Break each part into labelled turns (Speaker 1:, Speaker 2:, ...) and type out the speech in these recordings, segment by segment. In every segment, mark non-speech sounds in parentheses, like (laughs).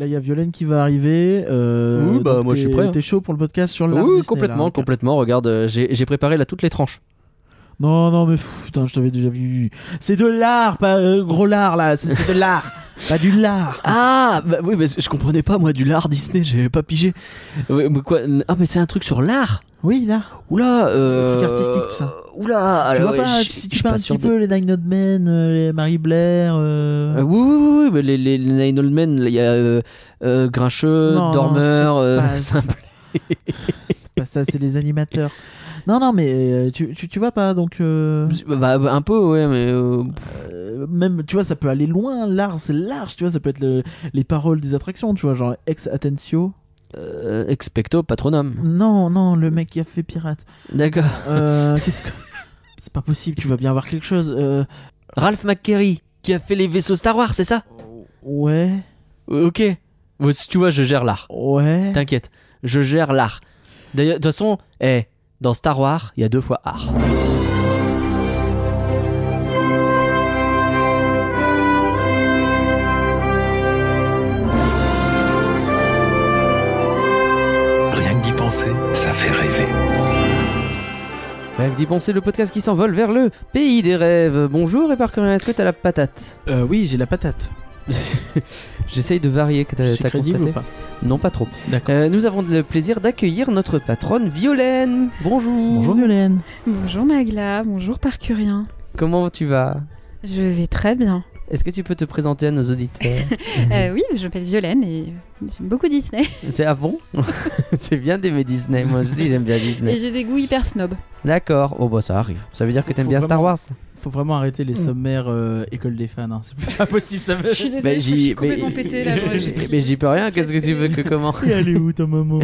Speaker 1: Là, il y a Violaine qui va arriver. euh,
Speaker 2: Oui, bah, moi, je suis prêt, hein.
Speaker 1: T'es chaud pour le podcast sur l'art
Speaker 2: Oui,
Speaker 1: Disney,
Speaker 2: complètement,
Speaker 1: là, ok.
Speaker 2: complètement. Regarde, euh, j'ai préparé là toutes les tranches.
Speaker 1: Non, non, mais pff, putain, je t'avais déjà vu. C'est de l'art, pas euh, gros lard là. C'est c'est de l'art, (laughs) pas du lard.
Speaker 2: Ah, bah oui, mais je comprenais pas moi du l'art Disney, j'avais pas pigé. Mais quoi Ah, mais c'est un truc sur l'art.
Speaker 1: Oui, l'art.
Speaker 2: Oula, euh...
Speaker 1: truc artistique, tout ça.
Speaker 2: Oula,
Speaker 1: tu
Speaker 2: alors,
Speaker 1: vois pas,
Speaker 2: Ah,
Speaker 1: si tu parles un petit
Speaker 2: de-
Speaker 1: peu les Nine Old Men, euh, les Marie Blair. euh,
Speaker 2: Euh, oui, oui, oui, oui, mais les, les, les Nine Old Men, il y a euh, euh, Grincheux,
Speaker 1: Non,
Speaker 2: Dormeur,
Speaker 1: c'est
Speaker 2: euh,
Speaker 1: pas (laughs)
Speaker 2: simple.
Speaker 1: c'est pas ça, c'est les animateurs. Non, non, mais euh, tu, tu, tu vois pas, donc. euh,
Speaker 2: Bah, bah, un peu, ouais, mais. euh,
Speaker 1: euh, même, tu vois, ça peut aller loin. L'art, c'est large, tu vois, ça peut être le- les paroles des attractions, tu vois, genre ex attentio.
Speaker 2: euh, expecto patronum.
Speaker 1: Non, non, le mec qui a fait Pirate.
Speaker 2: D'accord.
Speaker 1: Euh, Qu'est-ce que. (laughs) C'est pas possible, tu vas bien voir quelque chose. Euh,
Speaker 2: Ralph McQuarrie, qui a fait les vaisseaux Star Wars, c'est ça?
Speaker 1: Ouais,
Speaker 2: Euh, Ok. Bon, si tu vois, je gère l'art.
Speaker 1: ouais.
Speaker 2: T'inquiète, je gère l'art. D'ailleurs, de toute façon, eh, dans Star Wars, il y a deux fois art.
Speaker 3: Rien que d'y penser, ça fait rêver.
Speaker 2: Bref, d'y penser, le podcast qui s'envole vers le pays des rêves. Bonjour et par contre, est-ce que t'as la patate?
Speaker 1: Euh, oui, j'ai la patate. (laughs)
Speaker 2: J'essaye de varier que constaté.
Speaker 1: ou pas
Speaker 2: Non, pas trop.
Speaker 1: D'accord.
Speaker 2: Euh, nous avons le plaisir d'accueillir notre patronne Violaine. Bonjour.
Speaker 1: Bonjour Violaine.
Speaker 4: Bonjour Magla, bonjour Parcurien.
Speaker 2: Comment tu vas?
Speaker 4: Je vais très bien.
Speaker 2: Est-ce que tu peux te présenter à nos auditeurs? (laughs)
Speaker 4: Euh, oui, je m'appelle Violaine et j'aime beaucoup Disney. (laughs)
Speaker 2: C'est ah bon? C'est bien d'aimer Disney. Moi, je dis j'aime bien
Speaker 4: Et
Speaker 2: Disney.
Speaker 4: j'ai des goûts hyper snob.
Speaker 2: D'accord. Oh bah ça arrive. Ça veut dire que t'aimes bien Star Wars?
Speaker 1: Faut vraiment arrêter les sommaires euh, école des fans. hein. C'est plus (laughs) pas possible, ça me.
Speaker 4: Je suis désolée,
Speaker 2: Mais
Speaker 4: je
Speaker 2: j'y-
Speaker 4: suis complètement (laughs)
Speaker 2: mais-
Speaker 4: là.
Speaker 2: Mais j'y peux rien. Qu'est-ce que tu veux que comment (laughs)
Speaker 1: Et elle est où ta maman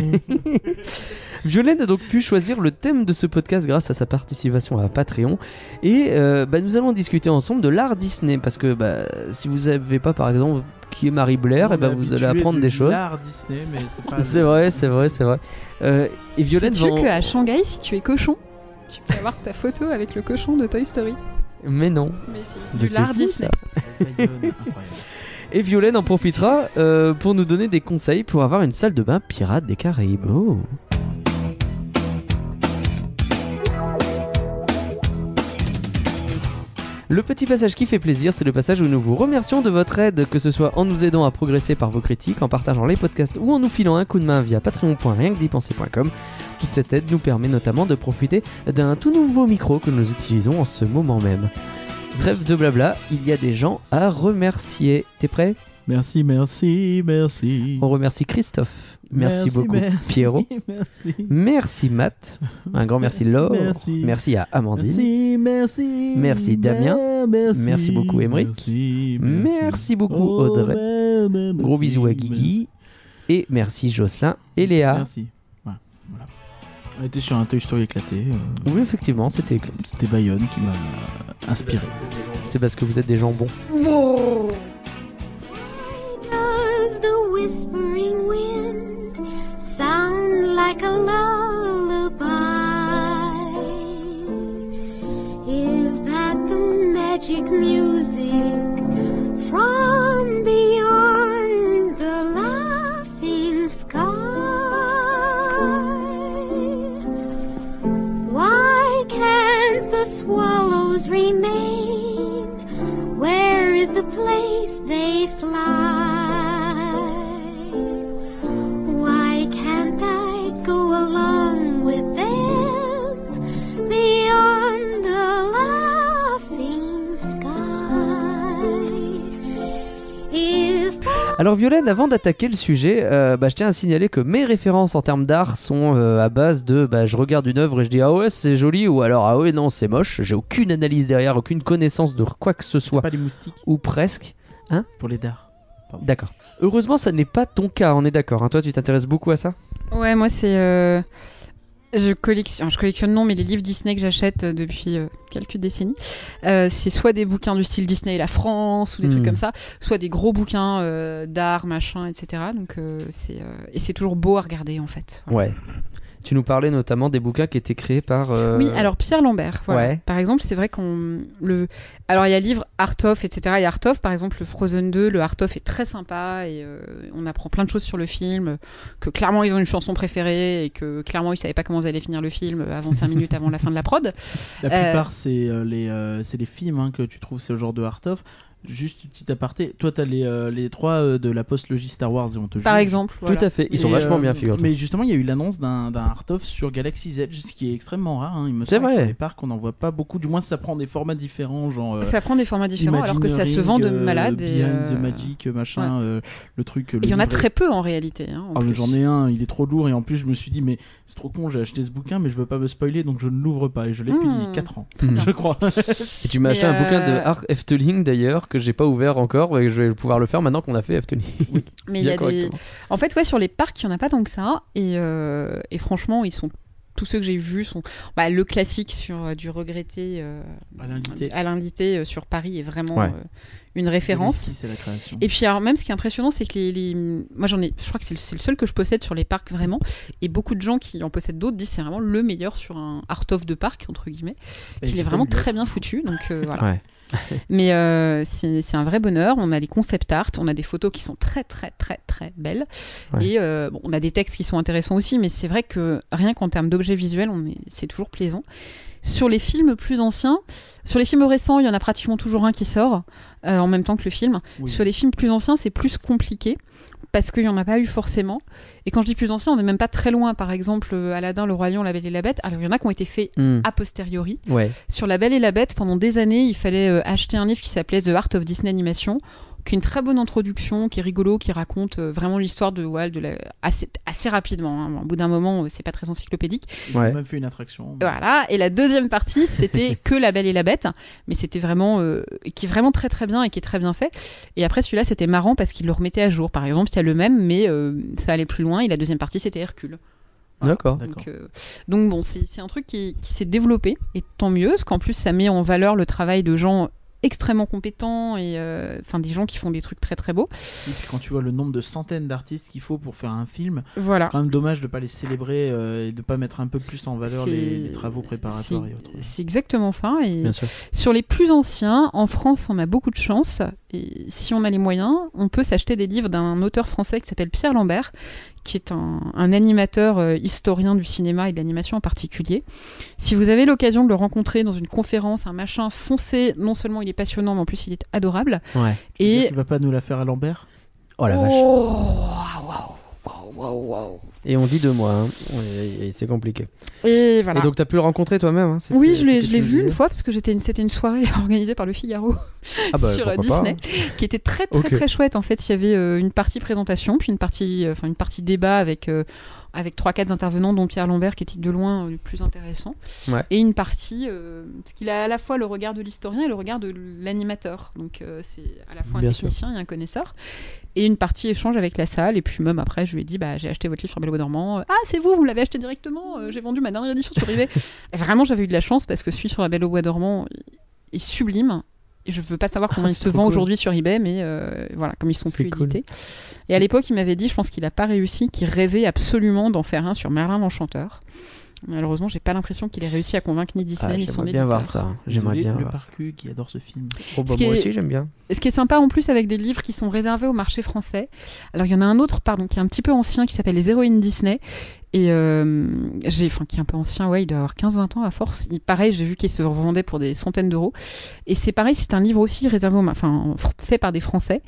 Speaker 2: Violaine a donc pu choisir le thème de ce podcast grâce à sa participation à Patreon. Et euh, bah, nous allons discuter ensemble de l'art Disney. Parce que bah, si vous savez pas, par exemple, qui est Marie Blair, et
Speaker 1: On
Speaker 2: ben
Speaker 1: est
Speaker 2: vous allez apprendre
Speaker 1: de
Speaker 2: des choses.
Speaker 1: L'art Disney, mais c'est pas.
Speaker 2: C'est vrai, c'est vrai, c'est vrai. Euh, et Violaine
Speaker 4: Sais-tu
Speaker 2: vend-
Speaker 4: qu'à Shanghai, si tu es cochon, tu peux avoir ta photo avec le cochon de Toy Story.
Speaker 2: Mais non.
Speaker 4: Mais si, du l'art Disney.
Speaker 2: Et Violaine en profitera euh, pour nous donner des conseils pour avoir une salle de bain pirate des Caraïbes. Oh. Le petit passage qui fait plaisir, c'est le passage où nous vous remercions de votre aide, que ce soit en nous aidant à progresser par vos critiques, en partageant les podcasts ou en nous filant un coup de main via patreon.rienquedipenser.com. Toute cette aide nous permet notamment de profiter d'un tout nouveau micro que nous utilisons en ce moment même. Trêve de blabla, il y a des gens à remercier. T'es prêt?
Speaker 1: Merci, merci, merci.
Speaker 2: On remercie Christophe. Merci, beaucoup
Speaker 1: merci,
Speaker 2: Pierrot. (laughs)
Speaker 1: Merci.
Speaker 2: Merci Matt. Un grand merci Laure.
Speaker 1: Merci.
Speaker 2: Merci à Amandine.
Speaker 1: Merci, merci.
Speaker 2: Merci, Damien.
Speaker 1: Merci,
Speaker 2: Merci beaucoup, Émeric.
Speaker 1: Merci,
Speaker 2: Merci beaucoup
Speaker 1: Oh,
Speaker 2: Audrey. Gros bisous à Guigui. Et merci Jocelyn et Léa.
Speaker 1: Merci. Voilà. voilà. On était sur un Toy Story éclaté. euh,
Speaker 2: Oui, effectivement, c'était éclaté.
Speaker 1: C'était Bayonne qui m'a euh, inspiré.
Speaker 2: C'est parce que vous êtes des gens bons.
Speaker 5: Like a lullaby? Is that the magic music from beyond the laughing sky? Why can't the swallows remain? Where is the place they fly?
Speaker 2: Alors Violaine, avant d'attaquer le sujet, euh, bah, je tiens à signaler que mes références en termes d'art sont euh, à base de bah, je regarde une œuvre et je dis ah ouais c'est joli ou alors ah ouais non c'est moche. J'ai aucune analyse derrière, aucune connaissance de quoi que ce soit
Speaker 1: Pas les moustiques
Speaker 2: ou presque.
Speaker 1: pour les dards.
Speaker 2: D'accord. Heureusement ça n'est pas ton cas, on est d'accord. hein. Toi tu t'intéresses beaucoup à ça?
Speaker 4: Ouais, moi c'est. euh, Je collectionne, je collectionne non, mais les livres Disney que j'achète euh, depuis euh, quelques décennies, euh, c'est soit des bouquins du style Disney et la France ou des
Speaker 2: Hmm.
Speaker 4: trucs comme ça, soit des gros bouquins euh, d'art, machin, etc. Donc c'est et c'est toujours beau à regarder en fait.
Speaker 2: Ouais. Tu nous parlais notamment des bouquins qui étaient créés par. euh,
Speaker 4: Oui, alors Pierre Lambert. Voilà.
Speaker 2: Ouais.
Speaker 4: Par exemple, c'est vrai qu'on le. Alors il y a livre Art of, etc. Et Art of, par exemple, le Frozen 2, le Art of est très sympa et euh, on apprend plein de choses sur le film. Que clairement ils ont une chanson préférée et que clairement ils savaient pas comment ils allaient finir le film avant 5 minutes avant la fin de la prod. (laughs)
Speaker 1: La
Speaker 4: Euh,
Speaker 1: plupart, c'est euh, les, euh, c'est les films hein, que tu trouves, c'est le genre de art of. Juste une petite aparté. Toi, t'as les, euh, les trois euh, de la post-logie Star Wars et on te
Speaker 4: Par
Speaker 1: juge.
Speaker 4: exemple.
Speaker 2: Tout à fait. Ils sont
Speaker 1: Et,
Speaker 2: vachement
Speaker 1: euh,
Speaker 2: bien, figure
Speaker 1: Mais justement, il y a eu l'annonce d'un d'un art of sur Galaxy's Edge, ce qui est extrêmement rare. hein. Il me
Speaker 2: C'est
Speaker 1: semble que
Speaker 2: vrai.
Speaker 1: Sur les parcs, on n'en voit pas beaucoup. Du moins, ça prend des formats différents, genre. euh,
Speaker 4: Ça prend des formats différents alors que ça se vend de
Speaker 1: euh,
Speaker 4: malade. et,
Speaker 1: Behind
Speaker 4: euh,
Speaker 1: the Magic, machin, euh, le truc. le
Speaker 4: Il y en a
Speaker 1: livret.
Speaker 4: très peu en réalité. hein, en
Speaker 1: Ah, mais
Speaker 4: plus.
Speaker 1: j'en ai un, il est trop lourd et en plus je me suis dit mais c'est trop con, j'ai acheté ce bouquin mais je veux pas me spoiler donc je ne l'ouvre pas et je l'ai depuis
Speaker 4: Hmm.
Speaker 1: 4 ans,
Speaker 2: bien. (laughs)
Speaker 1: je crois.
Speaker 2: Et tu m'as acheté un bouquin de
Speaker 4: euh,
Speaker 2: Art Efteling d'ailleurs que j'ai pas ouvert encore et je vais pouvoir le faire maintenant qu'on a fait Efteling. (laughs)
Speaker 4: Mais il y a des. En fait, ouais, sur les parcs, il n'y en a pas tant que ça. Et, euh, et franchement, ils sont. Tous ceux que j'ai vus sont. Bah, le classique sur euh, du regretté. euh,
Speaker 1: À l'invité.
Speaker 4: Alain Litté euh, sur Paris est vraiment
Speaker 2: Ouais.
Speaker 4: Une référence.
Speaker 1: c'est la création.
Speaker 4: Et puis, alors, même ce qui est impressionnant, c'est que les. les- Moi, j'en ai. Je crois que c'est le, c'est le seul que je possède sur les parcs vraiment. Et beaucoup de gens qui en possèdent d'autres disent que c'est vraiment le meilleur sur un art of de parc, entre guillemets.
Speaker 1: Et
Speaker 4: qu'il est vraiment très bien foutu. Donc, euh, voilà.
Speaker 2: Ouais. (laughs)
Speaker 4: Mais euh, c'est c'est un vrai bonheur. On a des concept art, on a des photos qui sont très très très très belles.
Speaker 2: Ouais.
Speaker 4: Et euh, bon, on a des textes qui sont intéressants aussi, mais c'est vrai que rien qu'en termes d'objets visuels, on est- c'est toujours plaisant. Sur les films plus anciens, sur les films récents, il y en a pratiquement toujours un qui sort euh, en même temps que le film.
Speaker 1: Oui.
Speaker 4: Sur les films plus anciens, c'est plus compliqué parce qu'il n'y en a pas eu forcément. Et quand je dis plus anciens, on n'est même pas très loin. Par exemple, euh, Aladdin, Le Roi Lion, La Belle et la Bête. Alors il y en a qui ont été faits
Speaker 2: Hmm.
Speaker 4: a posteriori.
Speaker 2: Ouais.
Speaker 4: Sur La Belle et la Bête, pendant des années, il fallait euh, acheter un livre qui s'appelait The Art of Disney Animation, qui est une très bonne introduction, qui est rigolo, qui raconte euh, vraiment l'histoire de Walt de la... assez, assez rapidement. hein. Au bout d'un moment, euh, c'est pas très encyclopédique.
Speaker 1: Ils ont
Speaker 2: Ouais.
Speaker 1: même fait une attraction.
Speaker 4: Voilà. Et la deuxième partie, c'était (laughs) que La Belle et la Bête, mais c'était vraiment euh, qui est vraiment très très bien et qui est très bien fait. Et après celui-là, c'était marrant parce qu'il le remettait à jour. Par exemple, il y a le même, mais euh, ça allait plus loin. Et la deuxième partie, c'était Hercule.
Speaker 2: D'accord.
Speaker 1: D'accord.
Speaker 4: Donc, euh, donc bon, c'est c'est un truc qui, qui s'est développé et tant mieux, parce qu'en plus ça met en valeur le travail de gens extrêmement compétents et euh, enfin des gens qui font des trucs très très beaux.
Speaker 1: Et puis quand tu vois le nombre de centaines d'artistes qu'il faut pour faire un film,
Speaker 4: Voilà.
Speaker 1: c'est quand même dommage de pas les célébrer euh, et de pas mettre un peu plus en valeur les, les travaux préparatoires et autres.
Speaker 4: c'est exactement ça. Et
Speaker 2: Bien sûr.
Speaker 4: sur les plus anciens, en France, on a beaucoup de chance. Et si on a les moyens, on peut s'acheter des livres d'un auteur français qui s'appelle Pierre Lambert, qui est un, un animateur euh, historien du cinéma et de l'animation en particulier. Si vous avez l'occasion de le rencontrer dans une conférence, un machin, foncé, non seulement il est passionnant, mais en plus il est adorable.
Speaker 2: Ouais.
Speaker 1: Tu
Speaker 4: Et
Speaker 1: qu'il va pas nous la faire à Lambert?
Speaker 2: Oh la vache.
Speaker 4: Oh, waouh, waouh, waouh, waouh.
Speaker 2: Et on dit deux mois. Hein. Et, et c'est compliqué.
Speaker 4: Et voilà.
Speaker 2: Et donc t'as pu le rencontrer toi-même hein,
Speaker 4: oui, je l'ai, je vu une fois parce que j'étais c'était une soirée (laughs) organisée par le Figaro
Speaker 2: Ah (laughs) bah,
Speaker 4: sur euh,
Speaker 2: pas,
Speaker 4: Disney, qui était très très très chouette. En fait, il y avait euh, une partie présentation, puis une partie, euh, enfin une partie débat avec euh, avec trois quatre intervenants, dont Pierre Lambert qui était de loin euh, le plus intéressant,
Speaker 2: Ouais.
Speaker 4: et une partie euh, parce qu'il a à la fois le regard de l'historien et le regard de l'animateur. Donc euh, c'est à la fois un
Speaker 2: sûr.
Speaker 4: technicien et un connaisseur. Et une partie échange avec la salle. Et puis même après, je lui ai dit, bah j'ai acheté votre livre sur Belle au Bois dormant. Ah c'est vous, vous l'avez acheté directement. J'ai vendu ma dernière édition sur eBay. (laughs) Vraiment, j'avais eu de la chance parce que celui sur la Belle au Bois dormant est sublime. Je veux pas savoir comment
Speaker 2: Ah,
Speaker 4: il
Speaker 2: c'est
Speaker 4: se vend
Speaker 2: cool.
Speaker 4: aujourd'hui sur eBay, mais euh, voilà, comme ils sont plus
Speaker 2: cool.
Speaker 4: édités. Et à l'époque, il m'avait dit, je pense qu'il a pas réussi, qu'il rêvait absolument d'en faire un sur Merlin l'Enchanteur. Malheureusement, j'ai pas l'impression qu'il ait réussi à convaincre ni Disney
Speaker 2: Ah,
Speaker 4: ni son
Speaker 2: J'aimerais bien
Speaker 4: éditeur.
Speaker 2: voir ça. J'aimerais bien
Speaker 1: le
Speaker 2: voir.
Speaker 1: parcu qui adore ce film.
Speaker 2: Oh, bah,
Speaker 4: Ce
Speaker 2: moi
Speaker 4: est-
Speaker 2: aussi j'aime bien.
Speaker 4: Ce qui est sympa en plus avec des livres qui sont réservés au marché français. Alors il y en a un autre, pardon, qui est un petit peu ancien, qui s'appelle Les héroïnes Disney. Et euh, j'ai, enfin, qui est un peu ancien, ouais, il doit avoir 15-20 ans à force. Il, pareil, j'ai vu qu'il se revendait pour des centaines d'euros. Et c'est pareil, c'est un livre aussi réservé, enfin, fait par des Français.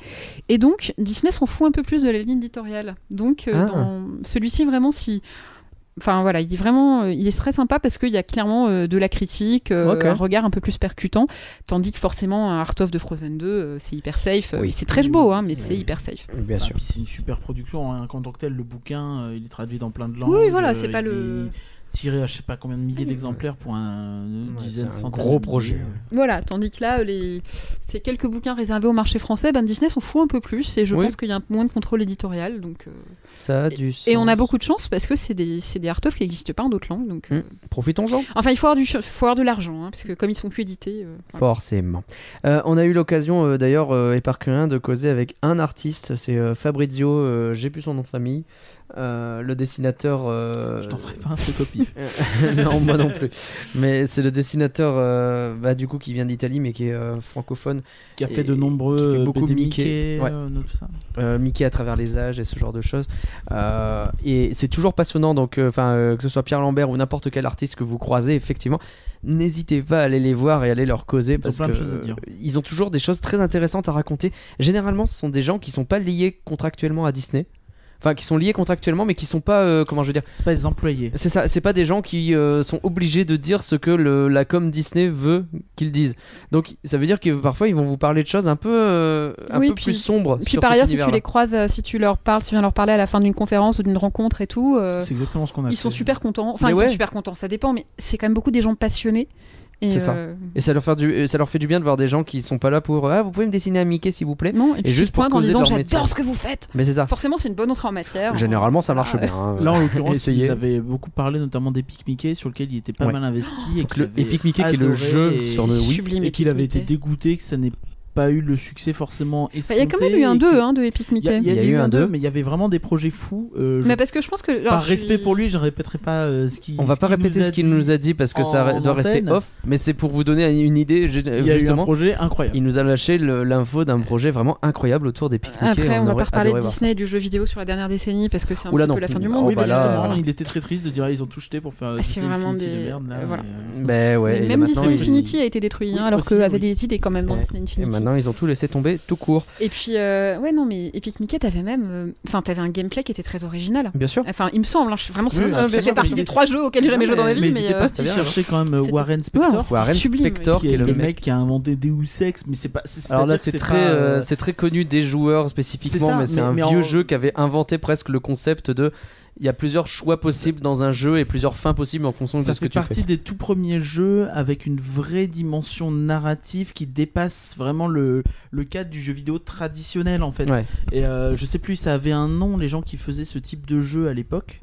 Speaker 4: Et donc, Disney s'en fout un peu plus de la ligne éditoriale. Donc, euh,
Speaker 2: Ah.
Speaker 4: dans celui-ci, vraiment, si. Enfin voilà, il est vraiment, euh, il est très sympa parce qu'il y a clairement euh, de la critique, euh, un regard un peu plus percutant, tandis que forcément un Art of de Frozen 2, euh, c'est hyper safe.
Speaker 2: Oui.
Speaker 4: C'est très beau, hein, mais
Speaker 1: c'est-
Speaker 4: hyper safe.
Speaker 2: Bien
Speaker 1: Ah,
Speaker 2: sûr.
Speaker 1: puis c'est une super production. hein. En tant que tel, le bouquin, euh, il est traduit dans plein de langues.
Speaker 4: Oui, voilà,
Speaker 1: euh,
Speaker 4: c'est pas
Speaker 1: il
Speaker 4: le-
Speaker 1: est tirer à je sais pas combien de milliers d'exemplaires pour un une
Speaker 2: Ouais,
Speaker 1: dizaine,
Speaker 2: c'est un gros projet.
Speaker 4: Voilà, tandis que là, les... ces quelques bouquins réservés au marché français, ben Disney s'en fout un peu plus et je
Speaker 2: Oui.
Speaker 4: pense qu'il y a un peu moins de contrôle éditorial. Donc, euh,
Speaker 2: Ça a du sens.
Speaker 4: Et on a beaucoup de chance parce que c'est des, c'est des art-of qui n'existent pas en d'autres langues. Donc, euh.
Speaker 2: Profitons-en.
Speaker 4: Enfin, il faut avoir, du, faut avoir de l'argent, hein, parce que comme ils sont plus édités. euh, voilà.
Speaker 2: Forcément. Euh, on a eu l'occasion d'ailleurs, éparpillé de causer avec un artiste, c'est Fabrizio, j'ai plus son nom de famille, euh, le dessinateur. euh,
Speaker 1: Je t'en ferai pas un truc au pif.
Speaker 2: non, moi non plus. Mais c'est le dessinateur, euh, bah, du coup, qui vient d'Italie, mais qui est francophone.
Speaker 1: Qui a fait
Speaker 2: Et-
Speaker 1: de nombreux
Speaker 2: qui fait beaucoup
Speaker 1: BD
Speaker 2: Mickey.
Speaker 1: Mickey,
Speaker 2: Ouais.
Speaker 1: tout ça.
Speaker 2: Mickey à travers les âges et ce genre de choses. Et c'est toujours passionnant, donc enfin que ce soit Pierre Lambert ou n'importe quel artiste que vous croisez, effectivement, n'hésitez pas à aller les voir et aller leur causer parce que ils ont toujours des choses très intéressantes à raconter. Généralement, ce sont des gens qui sont pas liés contractuellement à Disney. Enfin, qui sont liés contractuellement, mais qui sont pas, euh, comment je veux dire,
Speaker 1: C'est pas les employés.
Speaker 2: c'est ça, c'est pas des gens qui euh, sont obligés de dire ce que le, la com Disney veut qu'ils disent. Donc ça veut dire que parfois ils vont vous parler de choses un peu, euh, un
Speaker 4: Oui,
Speaker 2: peu
Speaker 4: puis-
Speaker 2: plus sombres.
Speaker 4: Puis
Speaker 2: sur
Speaker 4: par ailleurs, si tu les croises, si tu leur parles, si tu viens leur parler à la fin d'une conférence ou d'une rencontre et tout, euh,
Speaker 1: C'est exactement ce qu'on a
Speaker 4: ils
Speaker 1: fait.
Speaker 4: sont super contents. Enfin,
Speaker 2: Mais
Speaker 4: ils
Speaker 2: ouais.
Speaker 4: sont super contents, ça dépend, mais c'est quand même beaucoup des gens passionnés. Et,
Speaker 2: C'est ça.
Speaker 4: euh,
Speaker 2: Et ça leur, fait du, ça leur fait du bien de voir des gens qui sont pas là pour ah vous pouvez me dessiner un Mickey s'il vous plaît?
Speaker 4: Non, et,
Speaker 2: juste pour
Speaker 4: en disant j'adore ce que vous faites.
Speaker 2: Mais c'est ça.
Speaker 4: Forcément, c'est une bonne entrée en matière.
Speaker 2: Généralement ça marche bien. hein.
Speaker 1: Là, en l'occurrence, (laughs) ils avaient beaucoup parlé notamment d'Epic Mickey, sur lequel il était pas
Speaker 2: Ouais.
Speaker 1: mal investi. Et
Speaker 2: le Epic Mickey qui est le jeu
Speaker 1: et-
Speaker 2: sur le Wii.
Speaker 4: sublime.
Speaker 1: et qu'il avait été dégoûté que ça n'ait pas eu le succès forcément escompté.
Speaker 4: Il y a quand même eu un
Speaker 1: et
Speaker 4: 2
Speaker 1: que-
Speaker 4: hein, de Epic
Speaker 1: Il y, a,
Speaker 4: Mickey.
Speaker 1: il y a eu un 2, mais il y avait vraiment des projets fous. euh, je-
Speaker 4: Mais parce que je pense que. alors,
Speaker 1: Par
Speaker 4: je
Speaker 1: respect pour lui, je répéterai pas euh, ce qu'il
Speaker 2: On va pas répéter
Speaker 1: nous a
Speaker 2: ce qu'il
Speaker 1: dit.
Speaker 2: nous a dit parce que ça doit rester off, mais c'est pour vous donner une idée.
Speaker 1: Il y a eu un
Speaker 2: Justement,
Speaker 1: projet incroyable.
Speaker 2: il nous a lâché l'info d'un projet vraiment incroyable autour des Mickey.
Speaker 4: Après, on va pas reparler de Disney et du jeu vidéo sur la dernière décennie parce que c'est un petit peu la fin du
Speaker 2: Ah,
Speaker 4: monde.
Speaker 1: Ah oui,
Speaker 2: bah
Speaker 1: justement, il était très triste de dire ils ont tout jeté pour faire.
Speaker 4: Ah, c'est vraiment des- euh, voilà.
Speaker 2: Ben
Speaker 4: même Disney Infinity a été détruit, hein, alors qu'il y avait des idées quand même dans. Disney Infinity.
Speaker 2: Maintenant ils ont tout laissé tomber tout court.
Speaker 4: Et puis, euh, ouais, non, mais Epic Mickey, t'avais même. euh, Enfin, t'avais un gameplay qui était très original.
Speaker 2: Bien sûr.
Speaker 4: Enfin, il me semble, hein, je suis vraiment.
Speaker 2: Oui,
Speaker 4: ça, fait partie
Speaker 2: mais-
Speaker 4: des trois jeux auxquels j'ai jamais
Speaker 2: Non,
Speaker 4: joué dans ma
Speaker 2: mais
Speaker 4: vie,
Speaker 1: ils
Speaker 4: mais.
Speaker 1: étaient
Speaker 4: euh,
Speaker 2: bien,
Speaker 1: chercher quand même euh, Warren Spector.
Speaker 4: c'est
Speaker 2: Warren
Speaker 4: sublime,
Speaker 2: Spector,
Speaker 1: qui est le
Speaker 2: le
Speaker 1: mec qui a inventé Deus Ex, mais c'est pas. c'est-
Speaker 2: Alors là, c'est très, euh,
Speaker 1: euh,
Speaker 2: c'est très connu des joueurs spécifiquement, mais c'est
Speaker 1: mais-
Speaker 2: un
Speaker 1: mais
Speaker 2: vieux jeu qui avait inventé presque le concept de. Il y a plusieurs choix possibles dans un jeu et plusieurs fins possibles en fonction
Speaker 1: Ça
Speaker 2: de ce que
Speaker 1: fait
Speaker 2: tu
Speaker 1: partie
Speaker 2: fais.
Speaker 1: des tout premiers jeux avec une vraie dimension narrative qui dépasse vraiment le, le cadre du jeu vidéo traditionnel en fait.
Speaker 2: Ouais.
Speaker 1: Et euh, je sais plus, ça avait un nom, les gens qui faisaient ce type de jeu à l'époque.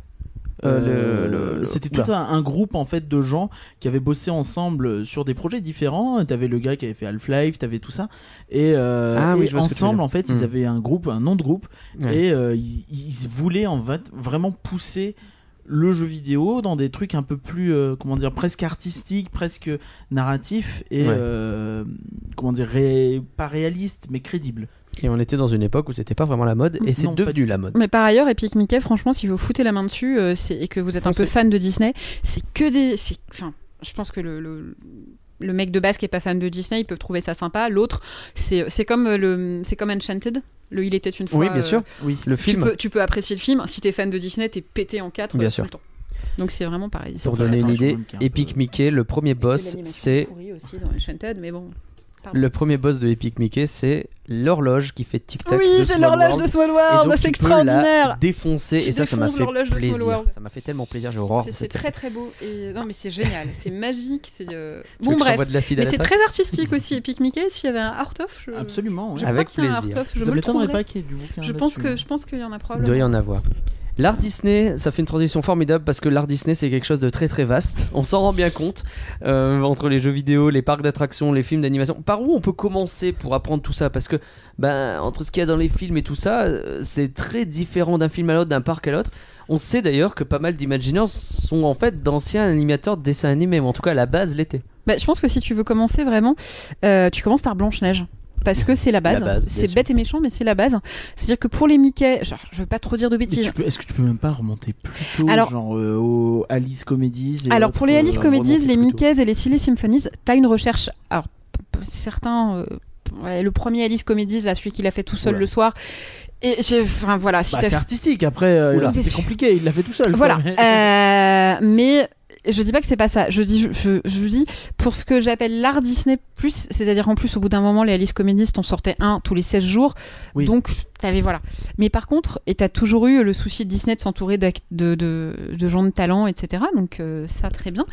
Speaker 2: Euh,
Speaker 1: Euh, C'était tout un, un groupe en fait de gens qui avaient bossé ensemble sur des projets différents. T'avais le gars qui avait fait Half-Life, t'avais tout ça. Et, euh,
Speaker 2: Ah oui,
Speaker 1: et ensemble, en fait,
Speaker 2: Hmm.
Speaker 1: ils avaient un groupe, un nom de groupe,
Speaker 2: Ouais.
Speaker 1: et euh, ils, ils voulaient en fait vraiment pousser le jeu vidéo dans des trucs un peu plus euh, comment dire presque artistiques presque narratifs et
Speaker 2: Ouais.
Speaker 1: euh, comment dire ré- pas réalistes mais crédibles
Speaker 2: Et on était dans une époque où c'était pas vraiment la mode et c'est devenu la mode.
Speaker 4: Mais par ailleurs, Epic Mickey, franchement, si vous foutez la main dessus euh, et que vous êtes un peu fan de Disney, c'est que des. Enfin, je pense que le. le... le mec de base qui est pas fan de Disney, il peut trouver ça sympa. L'autre, c'est c'est comme euh, le, c'est comme Enchanted. Le Il était une fois.
Speaker 2: Oui, bien
Speaker 4: euh,
Speaker 2: sûr.
Speaker 1: oui
Speaker 2: Le
Speaker 4: Tu
Speaker 2: film,
Speaker 4: peux, tu peux apprécier le film. Si t'es fan de Disney, t'es pété en quatre
Speaker 2: Bien
Speaker 4: euh,
Speaker 2: sûr.
Speaker 4: tout le temps. Donc c'est vraiment pareil.
Speaker 2: pour donner une idée, Epic
Speaker 1: peu-
Speaker 2: Mickey, le premier boss, c'est
Speaker 4: aussi dans Enchanted, mais bon. Pardon.
Speaker 2: le premier boss de Epic Mickey, c'est l'horloge qui fait tic tac.
Speaker 4: Oui, c'est l'horloge de Small
Speaker 2: Et
Speaker 4: World,
Speaker 2: donc,
Speaker 4: c'est
Speaker 2: tu peux la
Speaker 4: extraordinaire.
Speaker 2: défoncer et ça, ça m'a fait plaisir. Ça m'a fait tellement plaisir, j'ai horreur.
Speaker 4: C'est très très beau. Et... Non, mais c'est génial, c'est magique. C'est euh, bon bref. Mais c'est très artistique aussi. Epic Mickey, s'il y avait un art of, je...
Speaker 1: absolument ouais.
Speaker 4: je
Speaker 2: Avec
Speaker 4: crois un art of, je me le
Speaker 1: pas qu'il y ait du bouquin
Speaker 4: Je pense
Speaker 1: là-dessus.
Speaker 4: que je pense qu'il y en a
Speaker 2: Il
Speaker 4: probablement.
Speaker 2: doit y en avoir. L'art Disney, ça fait une transition formidable parce que l'art Disney c'est quelque chose de très très vaste. On s'en rend bien compte euh, entre les jeux vidéo, les parcs d'attractions, les films d'animation. Par où on peut commencer pour apprendre tout ça? Parce que ben entre ce qu'il y a dans les films et tout ça, euh, c'est très différent d'un film à l'autre, d'un parc à l'autre. On sait d'ailleurs que pas mal d'Imagineers sont en fait d'anciens animateurs de dessins animés, ou en tout cas à la base l'étaient.
Speaker 4: Bah, je pense que si tu veux commencer vraiment, euh, tu commences par Blanche Neige. Parce que c'est la base. C'est bête et méchant, mais c'est la base. C'est-à-dire que pour les Mickey, genre, je veux pas trop dire de bêtises.
Speaker 1: Est-ce que tu peux même pas remonter plus tôt,
Speaker 4: Alors-
Speaker 1: genre euh, aux Alice Comedies et
Speaker 4: Alors pour les Alice
Speaker 1: euh,
Speaker 4: Comedies, les. Mickeys et les Silly Symphonies, t'as une recherche. Alors certains, euh, ouais, le premier Alice Comedies, là, celui qu'il a fait tout seul le soir. Et enfin voilà, si
Speaker 1: Bah, c'est artistique après euh, c'est compliqué il l'a fait tout seul
Speaker 4: Voilà. Euh, mais je dis pas que c'est pas ça. Je dis, je, je, je dis pour ce que j'appelle l'art Disney plus, c'est-à-dire en plus au bout d'un moment les Alice Communistes on sortait un tous les 16 jours,
Speaker 1: Oui.
Speaker 4: donc t'avais voilà. Mais par contre, et t'as toujours eu le souci de Disney de s'entourer d'ac- de, de, de gens de talent, etc. Donc euh, ça très bien.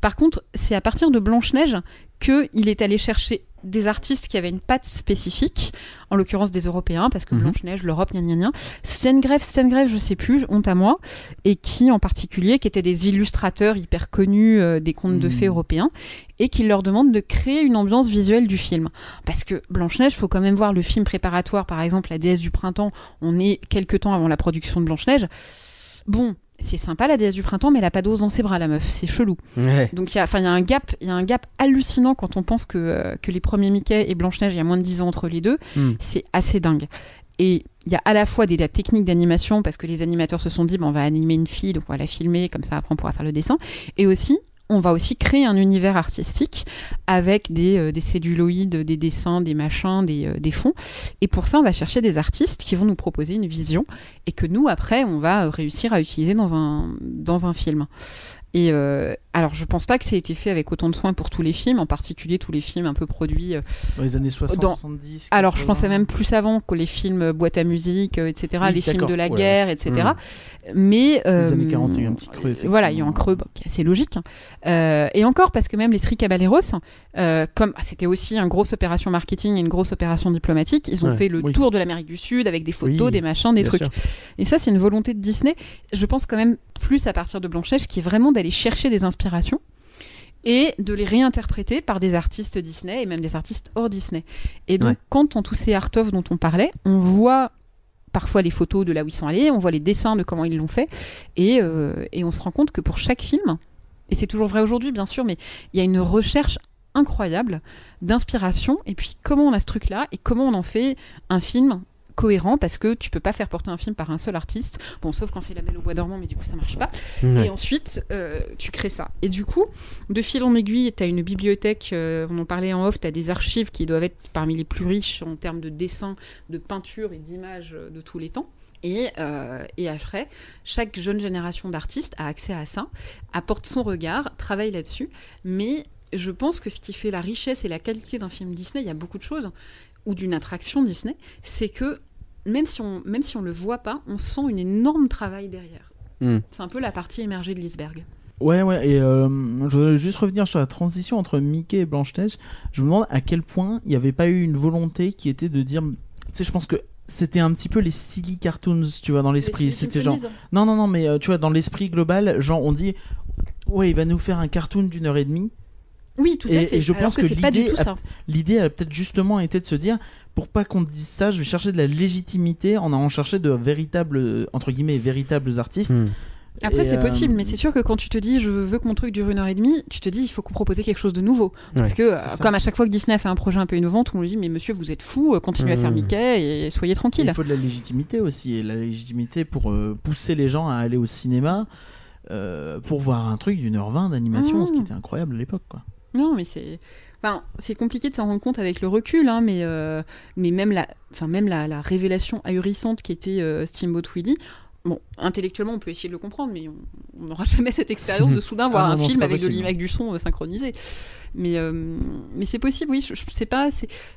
Speaker 4: Par contre, c'est à partir de Blanche Neige que il est allé chercher des artistes qui avaient une patte spécifique, en l'occurrence des Européens, parce que
Speaker 2: Mhm.
Speaker 4: Blanche-Neige, l'Europe, gna gna gna. Stengrave, Stengrave, je sais plus, honte à moi, et qui en particulier, qui étaient des illustrateurs hyper connus euh, des contes de
Speaker 1: Mhm.
Speaker 4: fées européens, et qui leur demandent de créer une ambiance visuelle du film. Parce que Blanche-Neige, faut quand même voir le film préparatoire, par exemple, La déesse du printemps, on est quelques temps avant la production de Blanche-Neige. Bon, c'est sympa la déesse du printemps, mais elle a pas d'os dans ses bras, la meuf, c'est chelou.
Speaker 2: Ouais.
Speaker 4: Donc il y a, enfin, il y a un gap, il y a un gap hallucinant quand on pense que, euh, que les premiers Mickey et Blanche-Neige, il y a moins de 10 ans entre les deux.
Speaker 2: Hmm.
Speaker 4: C'est assez dingue. Et il y a à la fois des la techniques d'animation, parce que les animateurs se sont dit, on va animer une fille, donc on va la filmer, comme ça après on pourra faire le dessin. Et aussi, on va aussi créer un univers artistique avec des, euh, des celluloïdes, des dessins, des machins, des, euh, des fonds. Et pour ça, on va chercher des artistes qui vont nous proposer une vision et que nous, après, on va euh, réussir à utiliser dans un, dans un film. Alors, je pense pas que ça ait été fait avec autant de soin pour tous les films, en particulier tous les films un peu produits. euh,
Speaker 1: Dans les années 60,
Speaker 4: Dans-
Speaker 1: 70.
Speaker 4: alors, je
Speaker 1: 80.
Speaker 4: pensais même plus avant que les films euh, boîte à musique, euh, etc.,
Speaker 1: Oui,
Speaker 4: les films de la
Speaker 2: ouais.
Speaker 4: guerre, etc.
Speaker 2: Mm.
Speaker 4: Mais euh,
Speaker 1: Les années 40, il y a eu un petit creux,
Speaker 4: Voilà, il y a eu un creux, bon, qui est assez logique. hein. Euh, et encore parce que même les Sri Caballeros, euh, comme ah, c'était aussi une grosse opération marketing et une grosse opération diplomatique, ils ont
Speaker 2: Ouais,
Speaker 4: fait le
Speaker 1: oui.
Speaker 4: tour de l'Amérique du Sud avec des photos,
Speaker 2: Oui,
Speaker 4: des machins, des trucs.
Speaker 2: sûr.
Speaker 4: Et ça, c'est une volonté de Disney. Je pense quand même plus à partir de Blanche-Neige, qui est vraiment d'aller chercher des inspirations et de les réinterpréter par des artistes Disney et même des artistes hors Disney. Et donc,
Speaker 2: Ouais.
Speaker 4: quand dans tous ces art-of dont on parlait, on voit parfois les photos de là où ils sont allés, on voit les dessins de comment ils l'ont fait, et, euh, et on se rend compte que pour chaque film, et c'est toujours vrai aujourd'hui bien sûr, mais il y a une recherche incroyable d'inspiration, et puis comment on a ce truc-là, et comment on en fait un film cohérent parce que tu peux pas faire porter un film par un seul artiste bon sauf quand c'est la Belle au bois dormant mais du coup ça marche pas et ensuite, euh, tu crées ça. Et du coup, de fil en aiguille, tu as une bibliothèque, euh, on en parlait en off, tu as des archives qui doivent être parmi les plus riches en termes de dessins, de peinture et d'images euh, de tous les temps. Et, euh, et après, chaque jeune génération d'artistes a accès à ça, apporte son regard, travaille là-dessus. Mais je pense que ce qui fait la richesse et la qualité d'un film Disney, il y a beaucoup de choses, ou d'une attraction Disney, c'est que même si on même si on le voit pas, on sent un énorme travail derrière.
Speaker 2: Hmm.
Speaker 4: C'est un peu la partie émergée de l'iceberg.
Speaker 1: Ouais, ouais, et euh, je voudrais juste revenir sur la transition entre Mickey et Blanche-Neige. Je me demande à quel point il n'y avait pas eu une volonté qui était de dire. Tu sais, je pense que c'était un petit peu les silly cartoons, tu vois, dans l'esprit. C'était genre. Non, non, non, mais euh, tu vois, dans l'esprit global, genre, on dit. Ouais, il va nous faire un cartoon d'une heure et demie.
Speaker 4: Oui, tout à
Speaker 1: Et-
Speaker 4: fait.
Speaker 1: et je
Speaker 4: Alors
Speaker 1: pense
Speaker 4: que,
Speaker 1: que
Speaker 4: c'est pas du
Speaker 1: l'idée
Speaker 4: tout
Speaker 1: a-
Speaker 4: ça.
Speaker 1: L'idée, elle a peut-être justement été de se dire, pour pas qu'on dise ça, je vais chercher de la légitimité en allant chercher de véritables, entre guillemets, véritables artistes.
Speaker 2: Hmm.
Speaker 4: Après, c'est
Speaker 1: euh,
Speaker 4: possible, mais c'est sûr que quand tu te dis je veux que mon truc dure une heure et demie, tu te dis il faut qu'on propose quelque chose de nouveau. Parce
Speaker 2: Ouais,
Speaker 4: que, euh, comme à chaque fois que Disney fait un projet un peu innovant, on lui dit mais monsieur, vous êtes fou, euh, continuez à faire
Speaker 2: Mm.
Speaker 4: Mickey et soyez
Speaker 1: Et
Speaker 4: tranquille.
Speaker 1: Il faut de la légitimité aussi, et la légitimité pour euh, pousser les gens à aller au cinéma euh, pour voir un truc d'une heure vingt d'animation, ce qui était incroyable à l'époque. quoi.
Speaker 4: Non, mais c'est. Enfin, c'est compliqué de s'en rendre compte avec le recul, hein, mais, euh, mais même, la, enfin, même la, la révélation ahurissante qui était euh, Steamboat Willie, bon, intellectuellement, on peut essayer de le comprendre, mais on- n'aura (laughs) jamais cette expérience de (laughs) soudain voir
Speaker 1: Ah
Speaker 4: un
Speaker 1: non,
Speaker 4: film avec, de,
Speaker 1: possible.
Speaker 4: l'im- avec du son euh, synchronisé. Mais, euh, mais c'est possible, oui. Je, je sais pas.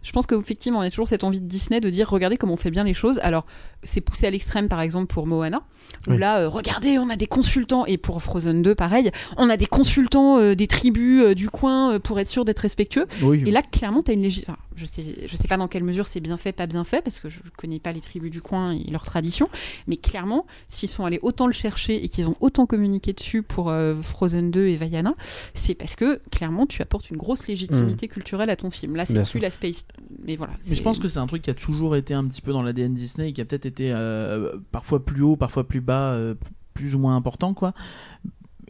Speaker 4: Je pense qu'effectivement, on a toujours cette envie de Disney de dire regardez comment on fait bien les choses. Alors, c'est poussé à l'extrême, par exemple, pour Moana, où
Speaker 2: Oui.
Speaker 4: là, euh, regardez, on a des consultants, et pour Frozen 2, pareil, on a des consultants euh, des tribus du coin pour être sûr d'être respectueux.
Speaker 1: Oui,
Speaker 4: Et là, clairement, tu as une légitimité. je sais, je sais pas dans quelle mesure c'est bien fait, pas bien fait, parce que je connais pas les tribus du coin et leurs traditions. Mais clairement, s'ils sont allés autant le chercher et qu'ils ont autant communiqué dessus pour Frozen 2 et Vaiana, c'est parce que clairement, tu apportes une grosse légitimité culturelle à ton film. Là, c'est plus l'aspect. Mais voilà.
Speaker 1: Mais je pense que c'est un truc qui a toujours été un petit peu dans l'ADN Disney et qui a peut-être été euh, parfois plus haut, parfois plus bas, euh, plus ou moins important, quoi.